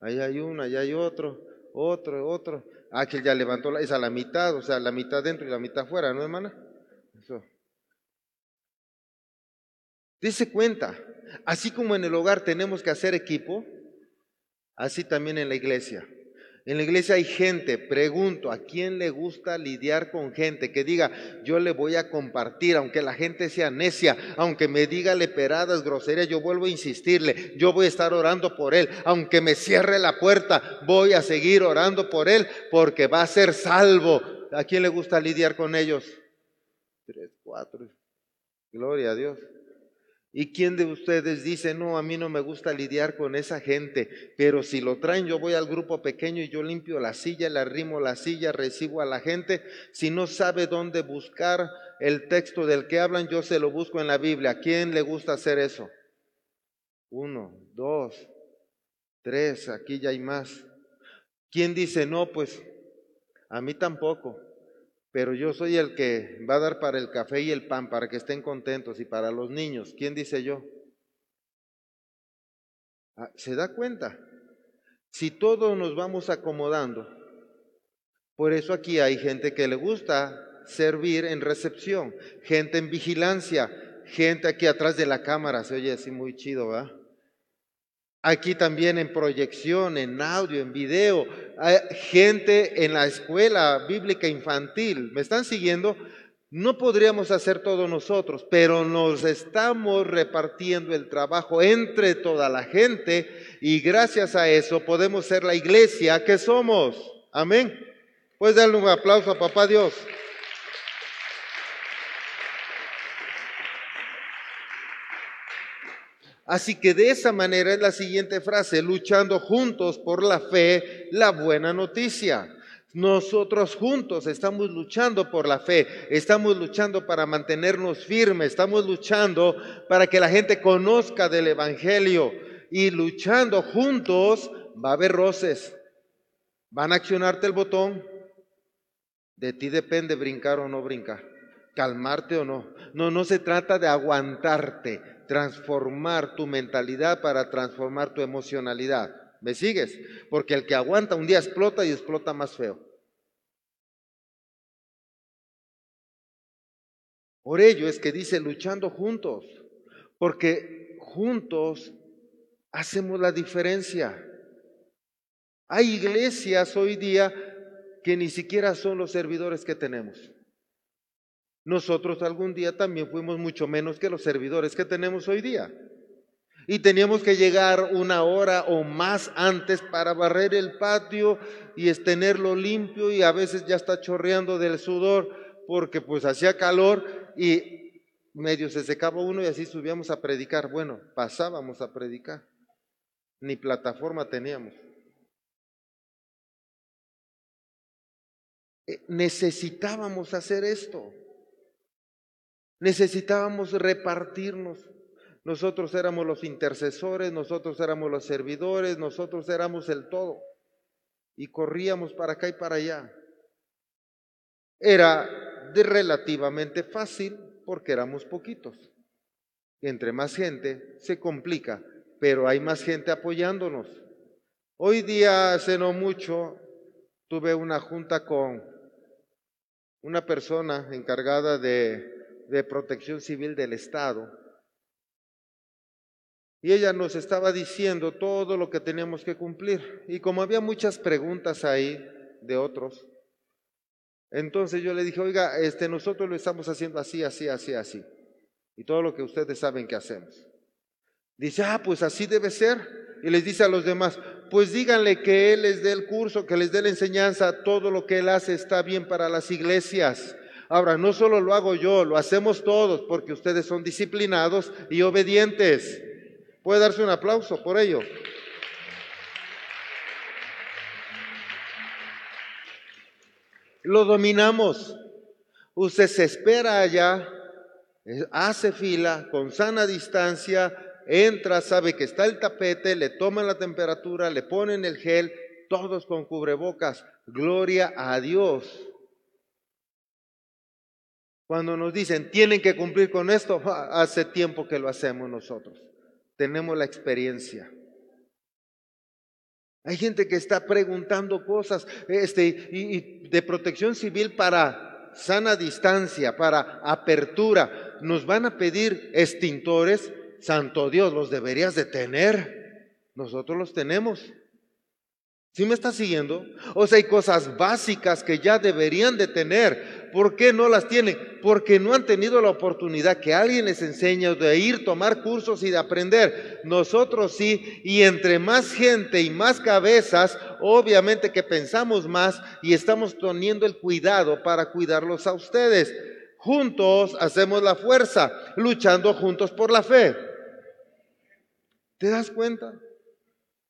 Ahí hay uno, ahí hay otro, otro, otro. Ah, que ya levantó la, es a la mitad, o sea, la mitad dentro y la mitad fuera, ¿no, hermana? Dese cuenta, así como en el hogar tenemos que hacer equipo, así también en la iglesia. En la iglesia hay gente, pregunto, ¿a quién le gusta lidiar con gente? Que diga, yo le voy a compartir, aunque la gente sea necia, aunque me diga leperadas, groserías, yo vuelvo a insistirle, yo voy a estar orando por él, aunque me cierre la puerta, voy a seguir orando por él, porque va a ser salvo. ¿A quién le gusta lidiar con ellos? Tres, cuatro. Gloria a Dios. ¿Y quién de ustedes dice, no, a mí no me gusta lidiar con esa gente, pero si lo traen, yo voy al grupo pequeño y yo limpio la silla, le arrimo la silla, recibo a la gente? Si no sabe dónde buscar el texto del que hablan, yo se lo busco en la Biblia. ¿A quién le gusta hacer eso? Uno, dos, tres, aquí ya hay más. ¿Quién dice, no, pues a mí tampoco? Pero yo soy el que va a dar para el café y el pan, para que estén contentos y para los niños. ¿Quién dice yo? Ah, ¿Se da cuenta? Si todos nos vamos acomodando, por eso aquí hay gente que le gusta servir en recepción, gente en vigilancia, gente aquí atrás de la cámara, se oye así muy chido, ¿va? Aquí también en proyección, en audio, en video, hay gente en la escuela bíblica infantil. ¿Me están siguiendo? No podríamos hacer todo nosotros, pero nos estamos repartiendo el trabajo entre toda la gente y gracias a eso podemos ser la iglesia que somos. Amén. Puedes darle un aplauso a papá Dios. Así que de esa manera es la siguiente frase, luchando juntos por la fe, la buena noticia. Nosotros juntos estamos luchando por la fe, estamos luchando para mantenernos firmes, estamos luchando para que la gente conozca del Evangelio y luchando juntos va a haber roces, van a accionarte el botón, de ti depende brincar o no brincar, calmarte o no. No, no se trata de aguantarte, transformar tu mentalidad para transformar tu emocionalidad. ¿Me sigues? Porque el que aguanta un día explota y explota más feo. Por ello es que dice luchando juntos, porque juntos hacemos la diferencia. Hay iglesias hoy día que ni siquiera son los servidores que tenemos. Nosotros algún día también fuimos mucho menos que los servidores que tenemos hoy día. Y teníamos que llegar una hora o más antes para barrer el patio y tenerlo limpio y a veces ya está chorreando del sudor porque pues hacía calor y medio se secaba uno y así subíamos a predicar. Bueno, pasábamos a predicar. Ni plataforma teníamos. Eh, necesitábamos hacer esto. Necesitábamos repartirnos. Nosotros éramos los intercesores, nosotros éramos los servidores, nosotros éramos el todo. Y corríamos para acá y para allá. Era relativamente fácil porque éramos poquitos. Entre más gente se complica, pero hay más gente apoyándonos. Hoy día, hace no mucho, tuve una junta con una persona encargada de de Protección Civil del Estado. Y ella nos estaba diciendo todo lo que teníamos que cumplir. Y como había muchas preguntas ahí de otros, entonces yo le dije, oiga, este, nosotros lo estamos haciendo así, así, así, así. Y todo lo que ustedes saben que hacemos. Dice, ah, pues así debe ser. Y les dice a los demás, pues díganle que Él les dé el curso, que les dé la enseñanza, todo lo que Él hace está bien para las iglesias. Ahora, no solo lo hago yo, lo hacemos todos porque ustedes son disciplinados y obedientes. Puede darse un aplauso por ello. Lo dominamos. Usted se espera allá, hace fila con sana distancia, entra, sabe que está el tapete, le toman la temperatura, le ponen el gel, todos con cubrebocas. Gloria a Dios. Cuando nos dicen, tienen que cumplir con esto, hace tiempo que lo hacemos nosotros. Tenemos la experiencia. Hay gente que está preguntando cosas este, y, de protección civil para sana distancia, para apertura. Nos van a pedir extintores. Santo Dios, los deberías de tener. Nosotros los tenemos. ¿Sí me está siguiendo? O sea, hay cosas básicas que ya deberían de tener. ¿Por qué no las tienen? Porque no han tenido la oportunidad que alguien les enseñe de ir, tomar cursos y de aprender. Nosotros sí, y entre más gente y más cabezas, obviamente que pensamos más y estamos teniendo el cuidado para cuidarlos a ustedes. Juntos hacemos la fuerza, luchando juntos por la fe. ¿Te das cuenta?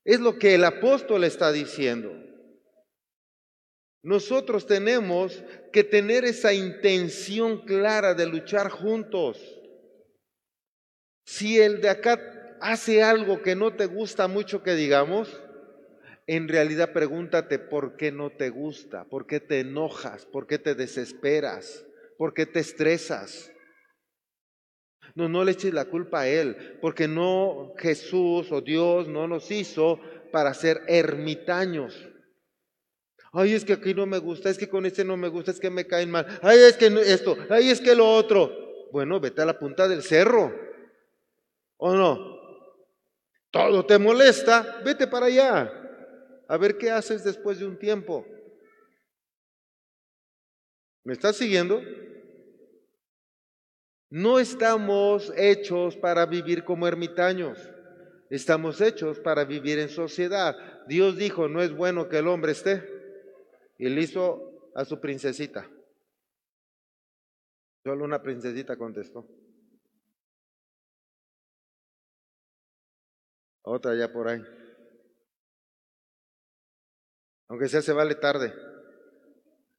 Es lo que el apóstol está diciendo. Nosotros tenemos que tener esa intención clara de luchar juntos. Si el de acá hace algo que no te gusta mucho que digamos, en realidad pregúntate por qué no te gusta, por qué te enojas, por qué te desesperas, por qué te estresas. No, no le eches la culpa a Él, porque no Jesús o Dios no nos hizo para ser ermitaños. Ay, es que aquí no me gusta, es que con este no me gusta, es que me caen mal. Ay, es que esto, ay, es que lo otro. Bueno, vete a la punta del cerro. ¿O no? Todo te molesta, vete para allá. A ver qué haces después de un tiempo. ¿Me estás siguiendo? No estamos hechos para vivir como ermitaños. Estamos hechos para vivir en sociedad. Dios dijo, no es bueno que el hombre esté. Y le hizo a su princesita. Solo una princesita contestó. Otra ya por ahí. Aunque sea se vale tarde.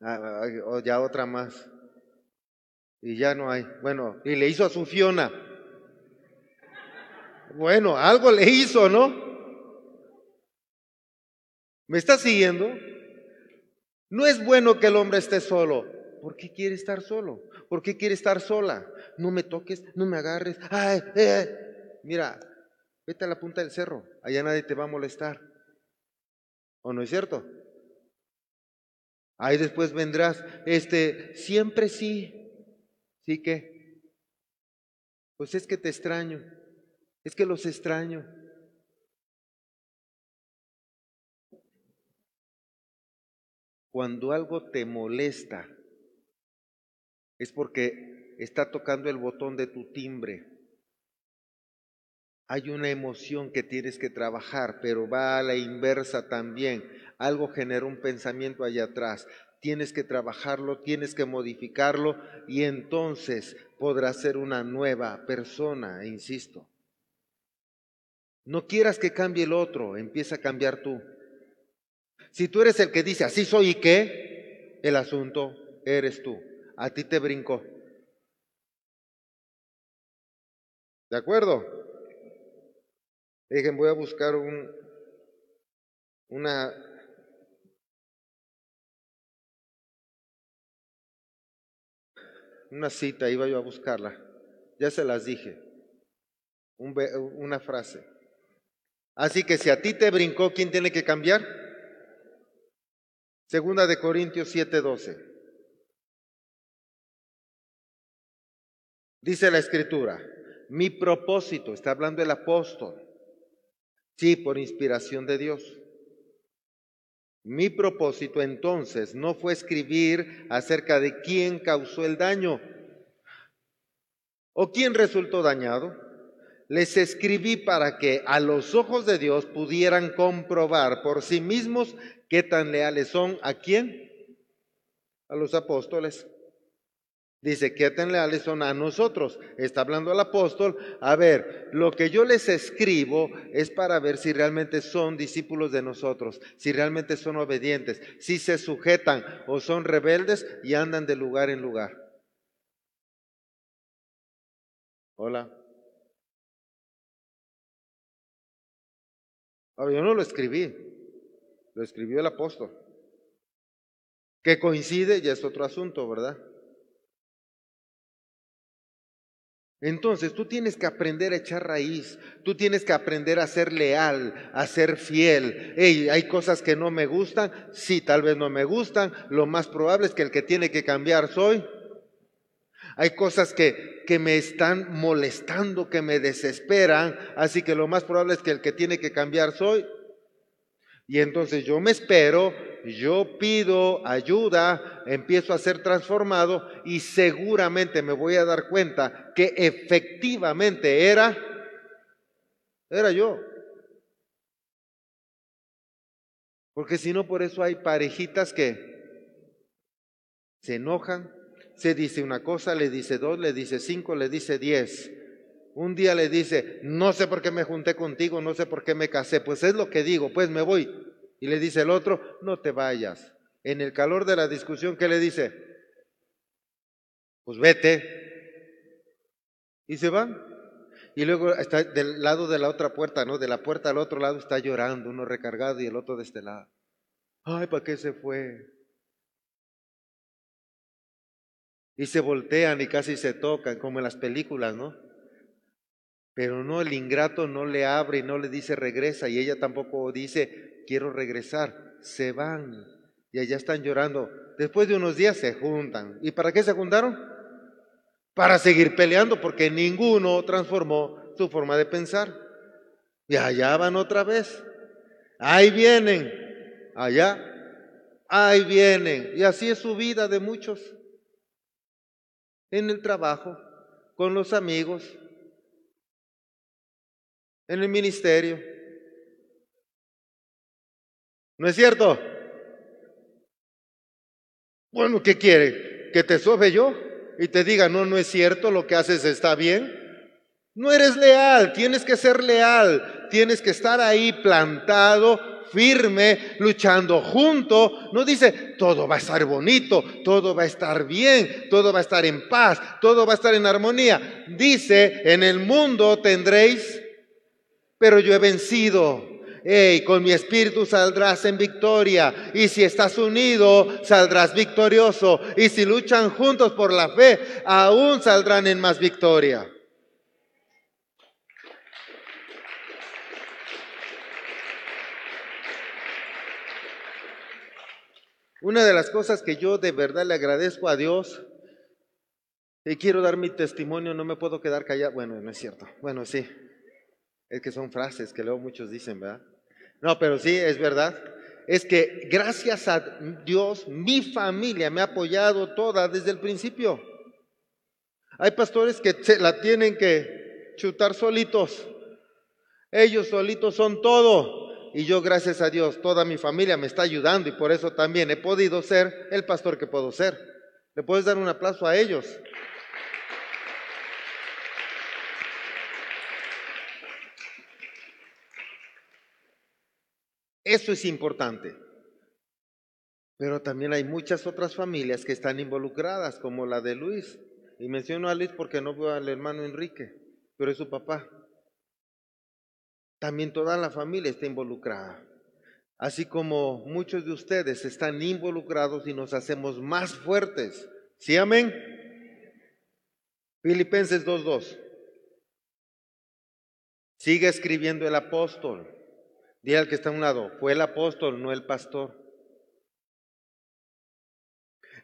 Ah, ah, ya otra más. Y ya no hay. Bueno, y le hizo a su Fiona. Bueno, algo le hizo, ¿no? ¿Me está siguiendo? No es bueno que el hombre esté solo. ¿Por qué quiere estar solo? ¿Por qué quiere estar sola? No me toques, no me agarres. Ay, eh. Mira, vete a la punta del cerro. Allá nadie te va a molestar. ¿O no es cierto? Ahí después vendrás, este, siempre sí, ¿Sí que? Pues es que te extraño, es que los extraño. Cuando algo te molesta, es porque está tocando el botón de tu timbre. Hay una emoción que tienes que trabajar, pero va a la inversa también. Algo genera un pensamiento allá atrás tienes que trabajarlo, tienes que modificarlo y entonces podrás ser una nueva persona, insisto. No quieras que cambie el otro, empieza a cambiar tú. Si tú eres el que dice, así soy y qué, el asunto eres tú. A ti te brincó. ¿De acuerdo? Dejen, voy a buscar un, una una cita, iba yo a buscarla, ya se las dije, una frase. Así que si a ti te brincó, ¿quién tiene que cambiar? Segunda de Corintios 7:12. Dice la escritura, mi propósito, está hablando el apóstol, sí, por inspiración de Dios mi propósito entonces no fue escribir acerca de quién causó el daño o quién resultó dañado. Les escribí para que a los ojos de Dios pudieran comprobar por sí mismos qué tan leales son a quién? A los apóstoles. Dice, que tan leales son a nosotros. Está hablando el apóstol. A ver, lo que yo les escribo es para ver si realmente son discípulos de nosotros, si realmente son obedientes, si se sujetan o son rebeldes y andan de lugar en lugar. Hola. yo no lo escribí, lo escribió el apóstol. Que coincide ya es otro asunto, ¿verdad? Entonces tú tienes que aprender a echar raíz, tú tienes que aprender a ser leal, a ser fiel. Hey, hay cosas que no me gustan, sí, tal vez no me gustan, lo más probable es que el que tiene que cambiar soy. Hay cosas que, que me están molestando, que me desesperan, así que lo más probable es que el que tiene que cambiar soy. Y entonces yo me espero, yo pido ayuda, empiezo a ser transformado y seguramente me voy a dar cuenta que efectivamente era, era yo. Porque si no, por eso hay parejitas que se enojan, se dice una cosa, le dice dos, le dice cinco, le dice diez. Un día le dice, no sé por qué me junté contigo, no sé por qué me casé, pues es lo que digo, pues me voy. Y le dice el otro, no te vayas. En el calor de la discusión, ¿qué le dice? Pues vete. Y se van. Y luego está del lado de la otra puerta, ¿no? De la puerta al otro lado está llorando, uno recargado y el otro de este lado. Ay, ¿para qué se fue? Y se voltean y casi se tocan, como en las películas, ¿no? Pero no, el ingrato no le abre y no le dice regresa y ella tampoco dice quiero regresar. Se van y allá están llorando. Después de unos días se juntan. ¿Y para qué se juntaron? Para seguir peleando porque ninguno transformó su forma de pensar. Y allá van otra vez. Ahí vienen. Allá. Ahí vienen. Y así es su vida de muchos. En el trabajo, con los amigos, en el ministerio. ¿No es cierto? Bueno, ¿qué quiere? ¿Que te sobe yo y te diga, no, no es cierto, lo que haces está bien? No eres leal, tienes que ser leal, tienes que estar ahí plantado, firme, luchando junto. No dice, todo va a estar bonito, todo va a estar bien, todo va a estar en paz, todo va a estar en armonía. Dice, en el mundo tendréis pero yo he vencido. Hey, con mi espíritu saldrás en victoria. Y si estás unido, saldrás victorioso. Y si luchan juntos por la fe, aún saldrán en más victoria. Una de las cosas que yo de verdad le agradezco a Dios y quiero dar mi testimonio, no me puedo quedar callado. Bueno, no es cierto. Bueno, sí. Es que son frases que luego muchos dicen, ¿verdad? No, pero sí, es verdad. Es que gracias a Dios, mi familia me ha apoyado toda desde el principio. Hay pastores que se la tienen que chutar solitos. Ellos solitos son todo. Y yo, gracias a Dios, toda mi familia me está ayudando y por eso también he podido ser el pastor que puedo ser. ¿Le puedes dar un aplauso a ellos? Eso es importante. Pero también hay muchas otras familias que están involucradas, como la de Luis. Y menciono a Luis porque no veo al hermano Enrique, pero es su papá. También toda la familia está involucrada. Así como muchos de ustedes están involucrados y nos hacemos más fuertes. ¿Sí, amén? Filipenses 2.2. Sigue escribiendo el apóstol. Dile al que está a un lado, fue el apóstol, no el pastor.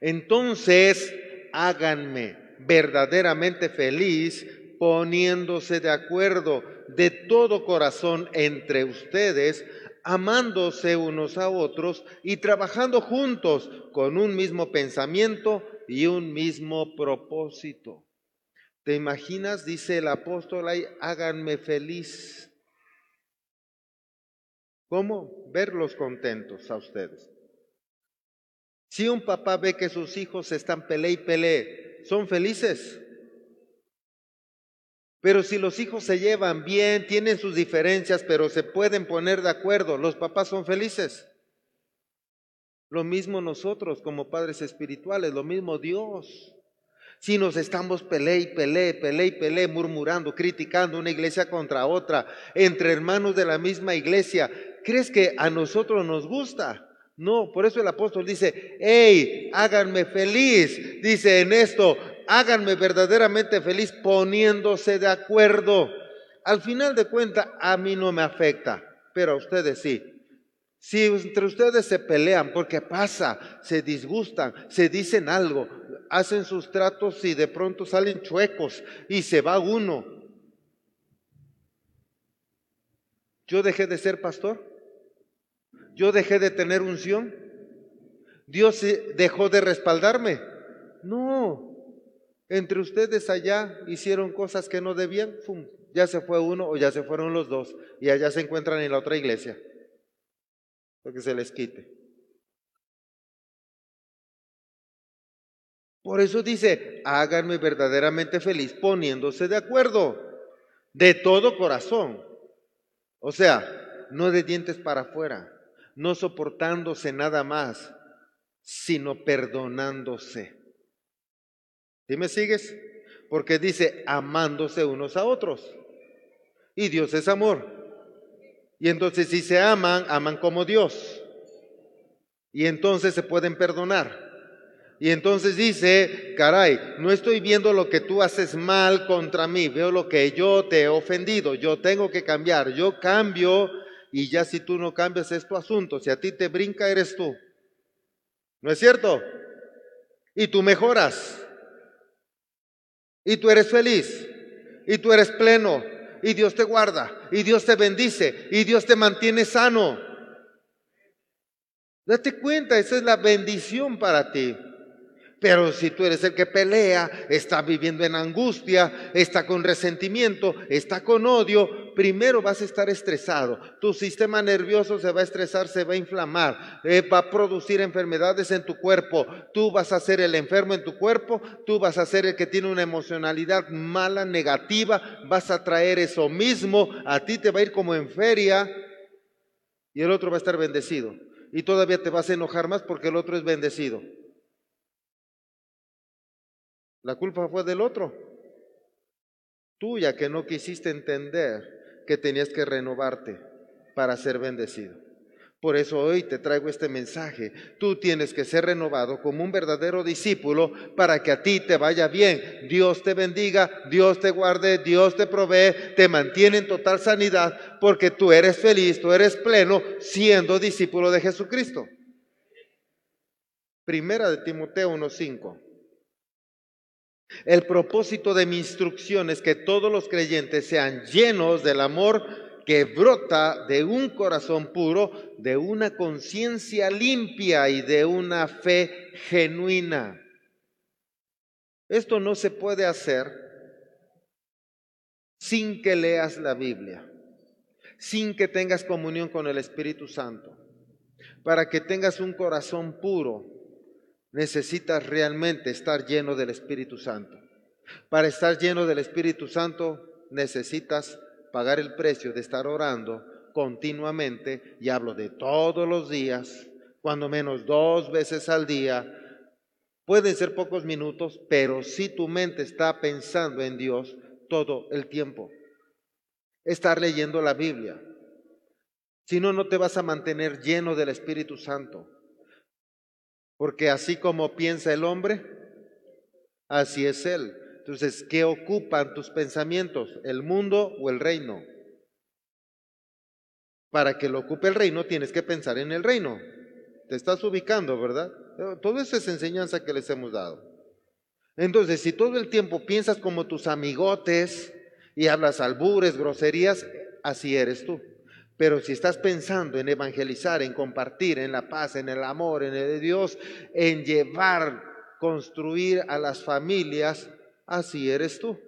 Entonces, háganme verdaderamente feliz poniéndose de acuerdo de todo corazón entre ustedes, amándose unos a otros y trabajando juntos con un mismo pensamiento y un mismo propósito. ¿Te imaginas? Dice el apóstol háganme feliz. ¿Cómo verlos contentos a ustedes? Si un papá ve que sus hijos están pele y pele, ¿son felices? Pero si los hijos se llevan bien, tienen sus diferencias, pero se pueden poner de acuerdo, los papás son felices. Lo mismo nosotros como padres espirituales, lo mismo Dios. Si nos estamos pele y pele, pele y pele, murmurando, criticando una iglesia contra otra, entre hermanos de la misma iglesia, ¿crees que a nosotros nos gusta? No, por eso el apóstol dice, hey, háganme feliz, dice en esto, háganme verdaderamente feliz poniéndose de acuerdo. Al final de cuentas, a mí no me afecta, pero a ustedes sí. Si entre ustedes se pelean, porque pasa, se disgustan, se dicen algo, hacen sus tratos y de pronto salen chuecos y se va uno. ¿Yo dejé de ser pastor? ¿Yo dejé de tener unción? ¿Dios dejó de respaldarme? No. Entre ustedes allá hicieron cosas que no debían, ya se fue uno o ya se fueron los dos y allá se encuentran en la otra iglesia. Porque se les quite. Por eso dice, háganme verdaderamente feliz poniéndose de acuerdo, de todo corazón. O sea, no de dientes para afuera, no soportándose nada más, sino perdonándose. ¿Sí me sigues? Porque dice amándose unos a otros. Y Dios es amor. Y entonces si se aman, aman como Dios. Y entonces se pueden perdonar. Y entonces dice, caray, no estoy viendo lo que tú haces mal contra mí, veo lo que yo te he ofendido, yo tengo que cambiar, yo cambio y ya si tú no cambias es asunto, si a ti te brinca eres tú. ¿No es cierto? Y tú mejoras. Y tú eres feliz. Y tú eres pleno. Y Dios te guarda. Y Dios te bendice. Y Dios te mantiene sano. Date cuenta, esa es la bendición para ti. Pero si tú eres el que pelea, está viviendo en angustia, está con resentimiento, está con odio, primero vas a estar estresado. Tu sistema nervioso se va a estresar, se va a inflamar, eh, va a producir enfermedades en tu cuerpo. Tú vas a ser el enfermo en tu cuerpo, tú vas a ser el que tiene una emocionalidad mala, negativa, vas a traer eso mismo, a ti te va a ir como en feria y el otro va a estar bendecido. Y todavía te vas a enojar más porque el otro es bendecido. La culpa fue del otro. Tuya que no quisiste entender que tenías que renovarte para ser bendecido. Por eso hoy te traigo este mensaje. Tú tienes que ser renovado como un verdadero discípulo para que a ti te vaya bien. Dios te bendiga, Dios te guarde, Dios te provee, te mantiene en total sanidad porque tú eres feliz, tú eres pleno siendo discípulo de Jesucristo. Primera de Timoteo 1.5. El propósito de mi instrucción es que todos los creyentes sean llenos del amor que brota de un corazón puro, de una conciencia limpia y de una fe genuina. Esto no se puede hacer sin que leas la Biblia, sin que tengas comunión con el Espíritu Santo. Para que tengas un corazón puro, necesitas realmente estar lleno del Espíritu Santo. Para estar lleno del Espíritu Santo necesitas pagar el precio de estar orando continuamente, y hablo de todos los días, cuando menos dos veces al día. Pueden ser pocos minutos, pero si tu mente está pensando en Dios todo el tiempo. Estar leyendo la Biblia. Si no, no te vas a mantener lleno del Espíritu Santo. Porque así como piensa el hombre, así es él. Entonces, ¿qué ocupan tus pensamientos? ¿El mundo o el reino? Para que lo ocupe el reino, tienes que pensar en el reino. Te estás ubicando, ¿verdad? Todo eso es enseñanza que les hemos dado. Entonces, si todo el tiempo piensas como tus amigotes y hablas albures, groserías, así eres tú. Pero si estás pensando en evangelizar, en compartir, en la paz, en el amor, en el de Dios, en llevar, construir a las familias, así eres tú.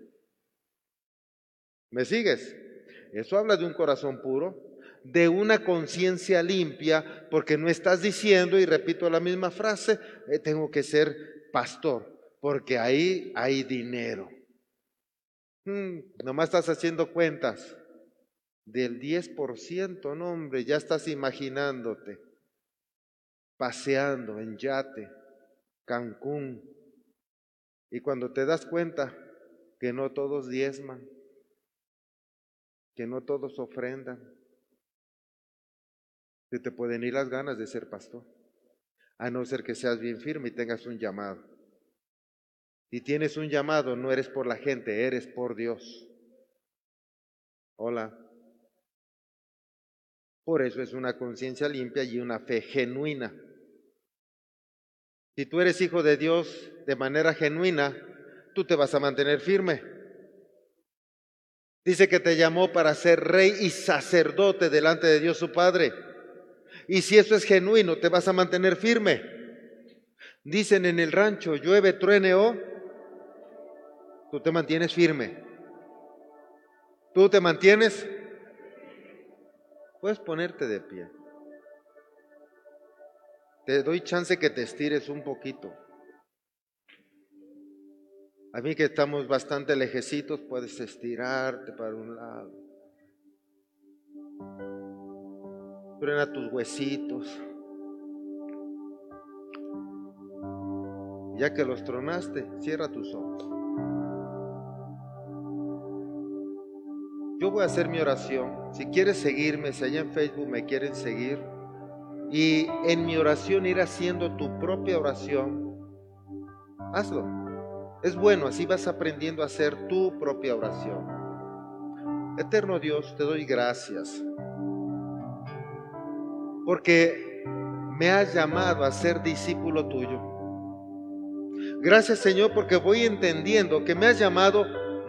¿Me sigues? Eso habla de un corazón puro, de una conciencia limpia, porque no estás diciendo, y repito la misma frase, eh, tengo que ser pastor, porque ahí hay dinero. Hmm, nomás estás haciendo cuentas del 10%, no hombre, ya estás imaginándote, paseando en yate, Cancún, y cuando te das cuenta que no todos diezman, que no todos ofrendan, que te pueden ir las ganas de ser pastor, a no ser que seas bien firme y tengas un llamado. Si tienes un llamado, no eres por la gente, eres por Dios. Hola. Por eso es una conciencia limpia y una fe genuina. Si tú eres hijo de Dios de manera genuina, tú te vas a mantener firme. Dice que te llamó para ser rey y sacerdote delante de Dios su Padre. Y si eso es genuino, te vas a mantener firme. Dicen en el rancho, llueve, truene o, tú te mantienes firme. Tú te mantienes Puedes ponerte de pie. Te doy chance que te estires un poquito. A mí que estamos bastante lejecitos, puedes estirarte para un lado. Truena tus huesitos. Ya que los tronaste, cierra tus ojos. Yo voy a hacer mi oración. Si quieres seguirme, si allá en Facebook me quieren seguir, y en mi oración ir haciendo tu propia oración, hazlo. Es bueno, así vas aprendiendo a hacer tu propia oración. Eterno Dios, te doy gracias porque me has llamado a ser discípulo tuyo. Gracias Señor porque voy entendiendo que me has llamado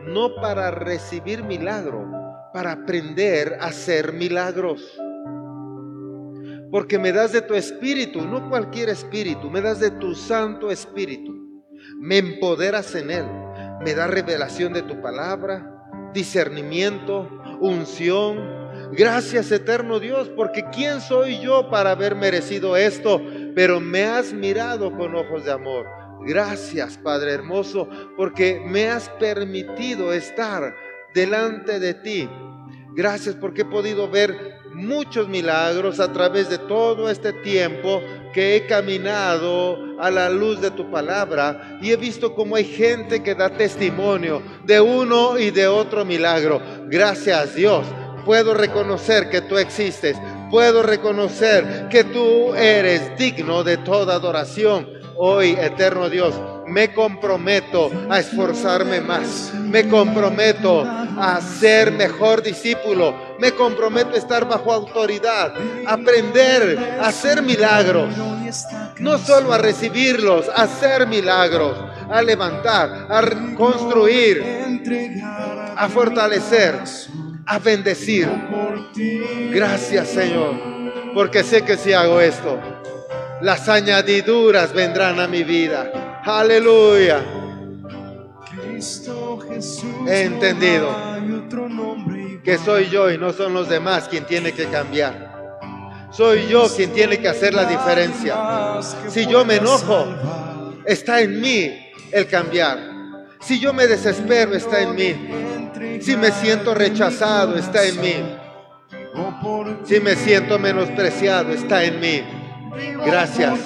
no para recibir milagro, para aprender a hacer milagros. Porque me das de tu espíritu, no cualquier espíritu, me das de tu Santo Espíritu. Me empoderas en él, me da revelación de tu palabra, discernimiento, unción, Gracias eterno Dios, porque ¿quién soy yo para haber merecido esto? Pero me has mirado con ojos de amor. Gracias Padre hermoso, porque me has permitido estar delante de ti. Gracias porque he podido ver muchos milagros a través de todo este tiempo que he caminado a la luz de tu palabra y he visto cómo hay gente que da testimonio de uno y de otro milagro. Gracias Dios puedo reconocer que tú existes, puedo reconocer que tú eres digno de toda adoración. Hoy, eterno Dios, me comprometo a esforzarme más, me comprometo a ser mejor discípulo, me comprometo a estar bajo autoridad, aprender a hacer milagros, no solo a recibirlos, a hacer milagros, a levantar, a construir, a fortalecer a bendecir. Gracias Señor, porque sé que si hago esto, las añadiduras vendrán a mi vida. Aleluya. He entendido que soy yo y no son los demás quien tiene que cambiar. Soy yo quien tiene que hacer la diferencia. Si yo me enojo, está en mí el cambiar. Si yo me desespero, está en mí. Si me siento rechazado, está en mí. Si me siento menospreciado, está en mí. Gracias,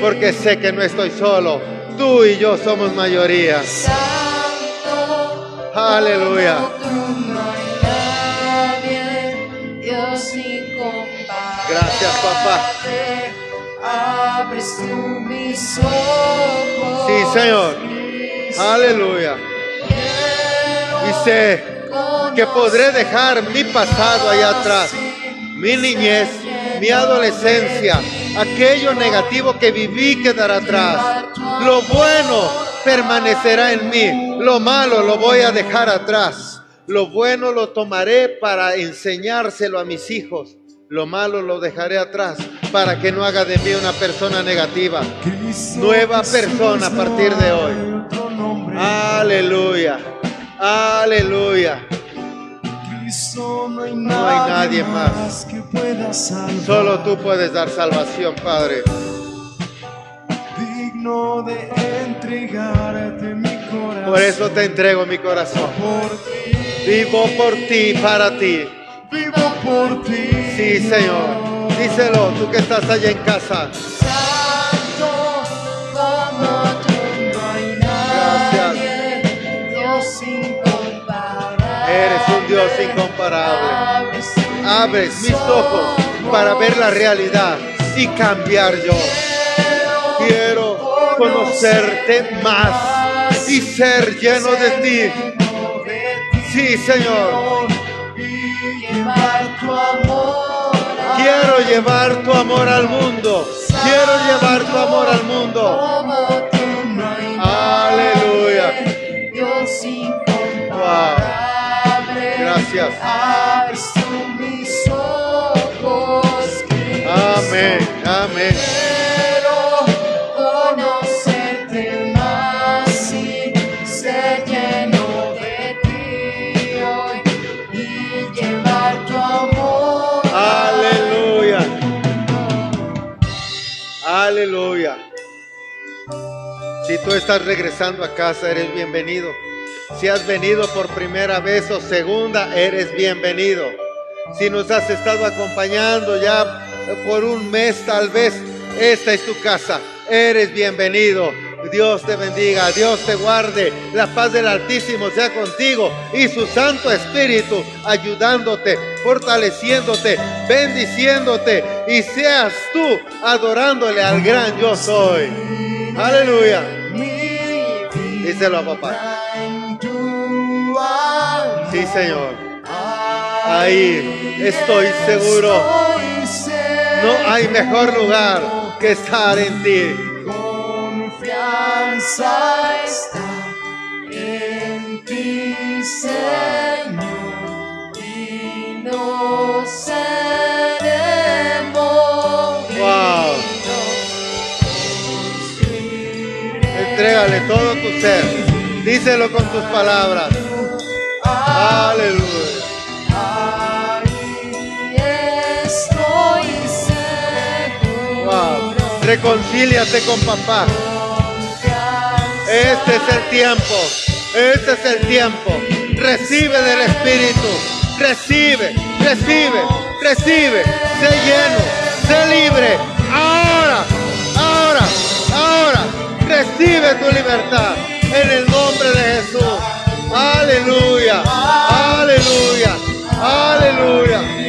porque sé que no estoy solo. Tú y yo somos mayoría. Aleluya. Gracias, papá. Sí, Señor. Aleluya y sé que podré dejar mi pasado allá atrás, mi niñez, mi adolescencia, aquello negativo que viví quedará atrás. Lo bueno permanecerá en mí, lo malo lo voy a dejar atrás. Lo bueno lo tomaré para enseñárselo a mis hijos. Lo malo lo dejaré atrás para que no haga de mí una persona negativa. Nueva persona a partir de hoy. Aleluya. Aleluya. No hay nadie más. Solo tú puedes dar salvación, Padre. Digno de entregarte mi corazón. Por eso te entrego mi corazón. Vivo por ti, para ti. Vivo por ti. Sí, Señor. Díselo, tú que estás allá en casa. Eres un Dios incomparable. Abres mis ojos para ver la realidad y cambiar yo. Quiero conocerte más y ser lleno de ti. Sí, Señor. Quiero llevar tu amor al mundo. Quiero llevar tu amor al mundo. Aleluya. Wow. Gracias. mis ojos, Amén, amén. Tú estás regresando a casa, eres bienvenido. Si has venido por primera vez o segunda, eres bienvenido. Si nos has estado acompañando ya por un mes tal vez, esta es tu casa, eres bienvenido. Dios te bendiga, Dios te guarde, la paz del Altísimo sea contigo y su Santo Espíritu ayudándote, fortaleciéndote, bendiciéndote y seas tú adorándole al gran yo soy. Aleluya. Díselo a papá. Sí, Señor. Ahí estoy seguro. No hay mejor lugar que estar en ti. Confianza está en ti, Señor, y Entrégale todo tu ser. Díselo con tus palabras. Aleluya. Reconcíliate con papá. Este es el tiempo. Este es el tiempo. Recibe del Espíritu. Recibe, recibe, recibe. Sé lleno, sé libre. Ahora, ahora, ahora. Recibe tu libertad. En el nombre de Jesús. Aleluya. Aleluya. Aleluya.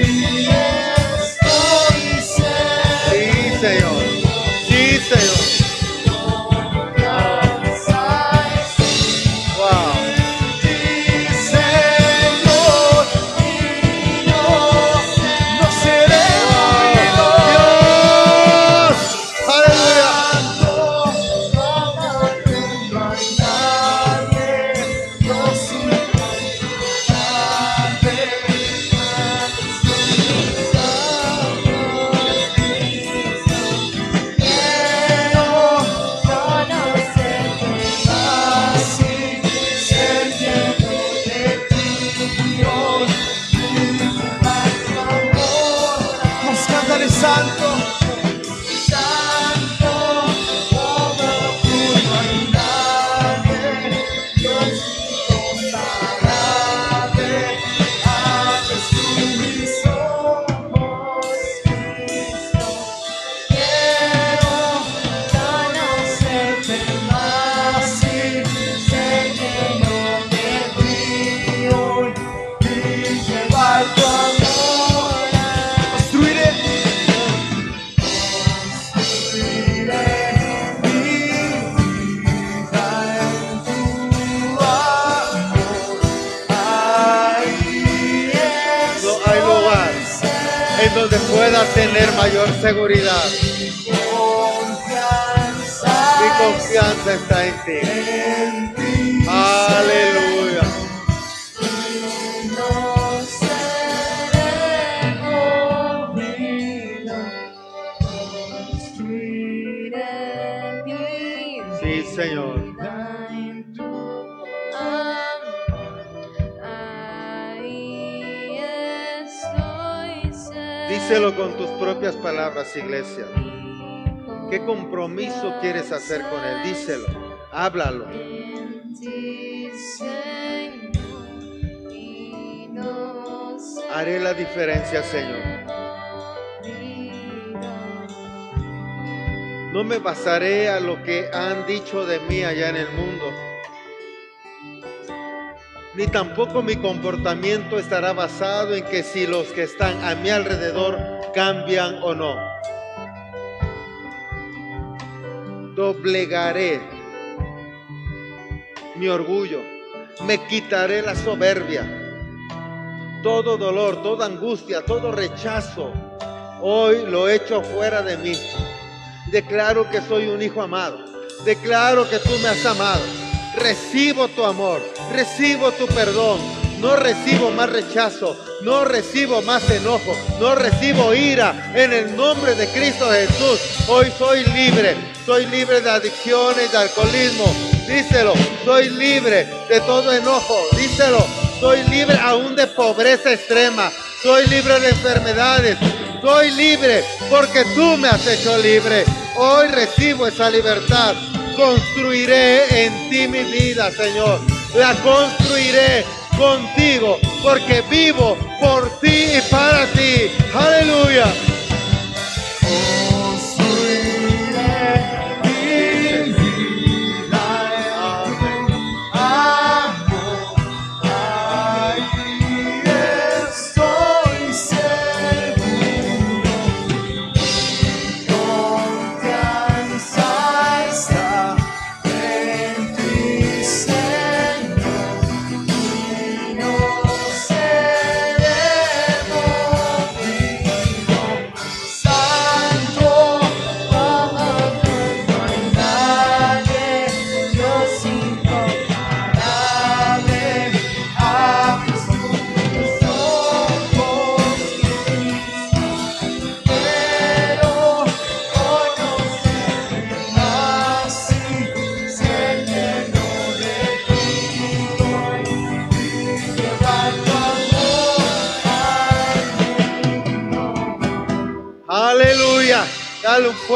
Iglesia. ¿Qué compromiso quieres hacer con Él? Díselo. Háblalo. Haré la diferencia, Señor. No me basaré a lo que han dicho de mí allá en el mundo. Ni tampoco mi comportamiento estará basado en que si los que están a mi alrededor cambian o no. Doblegaré mi orgullo. Me quitaré la soberbia todo dolor, toda angustia, todo rechazo, hoy lo echo fuera de mí. Declaro que soy un hijo amado. Declaro que tú me has amado. Recibo tu amor, recibo tu perdón. No recibo más rechazo, no recibo más enojo, no recibo ira. En el nombre de Cristo Jesús, hoy soy libre. Soy libre de adicciones, de alcoholismo. Díselo, soy libre de todo enojo. Díselo, soy libre aún de pobreza extrema. Soy libre de enfermedades. Soy libre porque tú me has hecho libre. Hoy recibo esa libertad. construiré en ti mi vida, Señor. La construiré contigo, porque vivo por ti y para ti. Aleluya.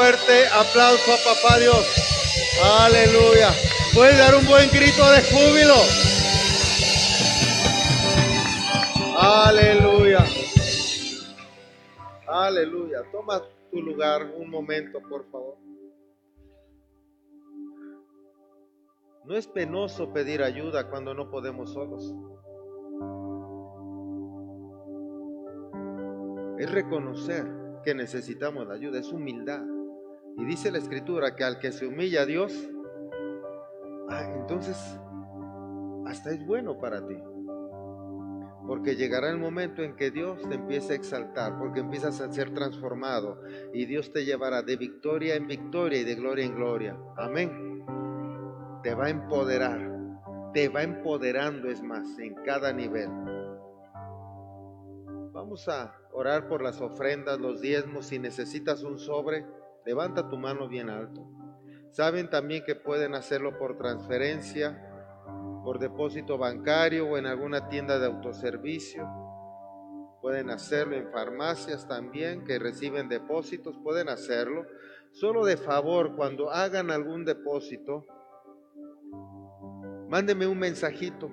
Fuerte aplauso a Papá Dios. Aleluya. Puedes dar un buen grito de júbilo. Aleluya. Aleluya. Toma tu lugar un momento, por favor. No es penoso pedir ayuda cuando no podemos solos. Es reconocer que necesitamos la ayuda, es humildad. Y dice la escritura que al que se humilla a Dios, ah, entonces hasta es bueno para ti. Porque llegará el momento en que Dios te empiece a exaltar, porque empiezas a ser transformado y Dios te llevará de victoria en victoria y de gloria en gloria. Amén. Te va a empoderar, te va empoderando, es más, en cada nivel. Vamos a orar por las ofrendas, los diezmos. Si necesitas un sobre, levanta tu mano bien alto. Saben también que pueden hacerlo por transferencia, por depósito bancario o en alguna tienda de autoservicio. Pueden hacerlo en farmacias también que reciben depósitos, pueden hacerlo. Solo de favor, cuando hagan algún depósito, mándeme un mensajito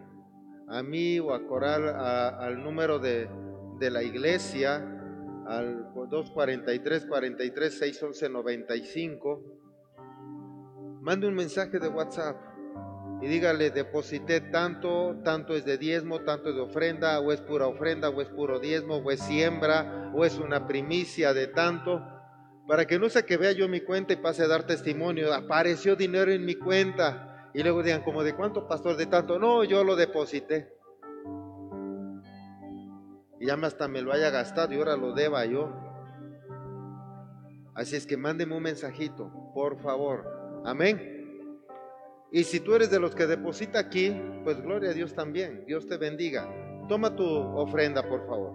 a mí o a Coral al número de la iglesia al 243 43 611 95 mande un mensaje de WhatsApp y dígale deposité tanto, tanto es de diezmo, tanto es de ofrenda, o es pura ofrenda, o es puro diezmo, o es siembra, o es una primicia de tanto, para que no sea que vea yo mi cuenta y pase a dar testimonio, apareció dinero en mi cuenta, y luego digan, como de cuánto pastor de tanto, no, yo lo deposité y ya hasta me lo haya gastado y ahora lo deba yo. Así es que mándeme un mensajito, por favor. Amén. Y si tú eres de los que deposita aquí, pues gloria a Dios también. Dios te bendiga. Toma tu ofrenda, por favor.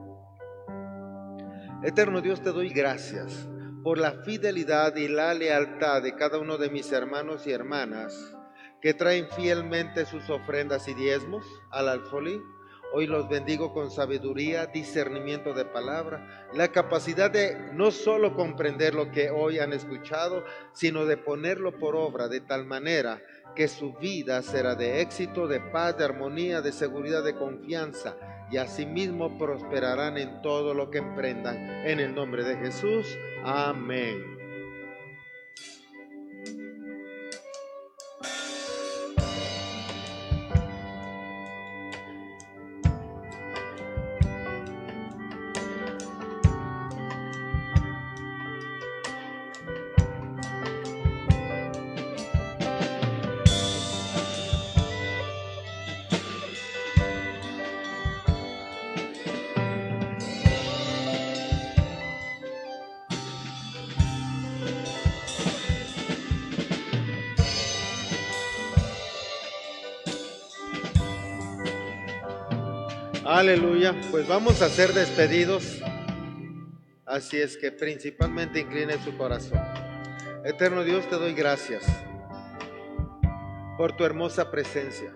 Eterno Dios, te doy gracias por la fidelidad y la lealtad de cada uno de mis hermanos y hermanas que traen fielmente sus ofrendas y diezmos al alfolí. Hoy los bendigo con sabiduría, discernimiento de palabra, la capacidad de no solo comprender lo que hoy han escuchado, sino de ponerlo por obra de tal manera que su vida será de éxito, de paz, de armonía, de seguridad, de confianza y asimismo prosperarán en todo lo que emprendan. En el nombre de Jesús, amén. Aleluya. Pues vamos a ser despedidos. Así es que principalmente incline su corazón. Eterno Dios, te doy gracias por tu hermosa presencia.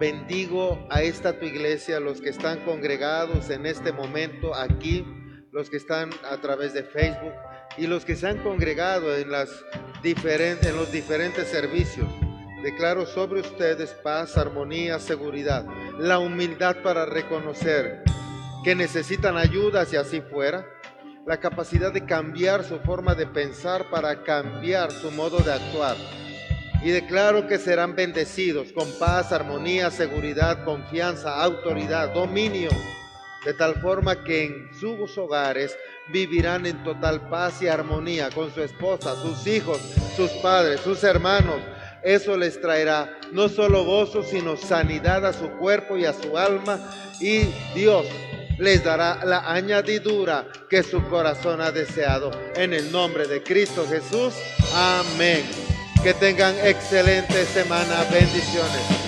Bendigo a esta tu iglesia, los que están congregados en este momento aquí, los que están a través de Facebook. y los que se han congregado en, las diferentes, en los diferentes servicios. Declaro sobre ustedes paz, armonía, seguridad, la humildad para reconocer que necesitan ayuda si así fuera, la capacidad de cambiar su forma de pensar para cambiar su modo de actuar. Y declaro que serán bendecidos con paz, armonía, seguridad, confianza, autoridad, dominio, de tal forma que en sus hogares vivirán en total paz y armonía con su esposa, sus hijos, sus padres, sus hermanos. Eso les traerá no solo gozo, sino sanidad a su cuerpo y a su alma. Y Dios les dará la añadidura que su corazón ha deseado. En el nombre de Cristo Jesús. Amén. Que tengan excelente semana. Bendiciones.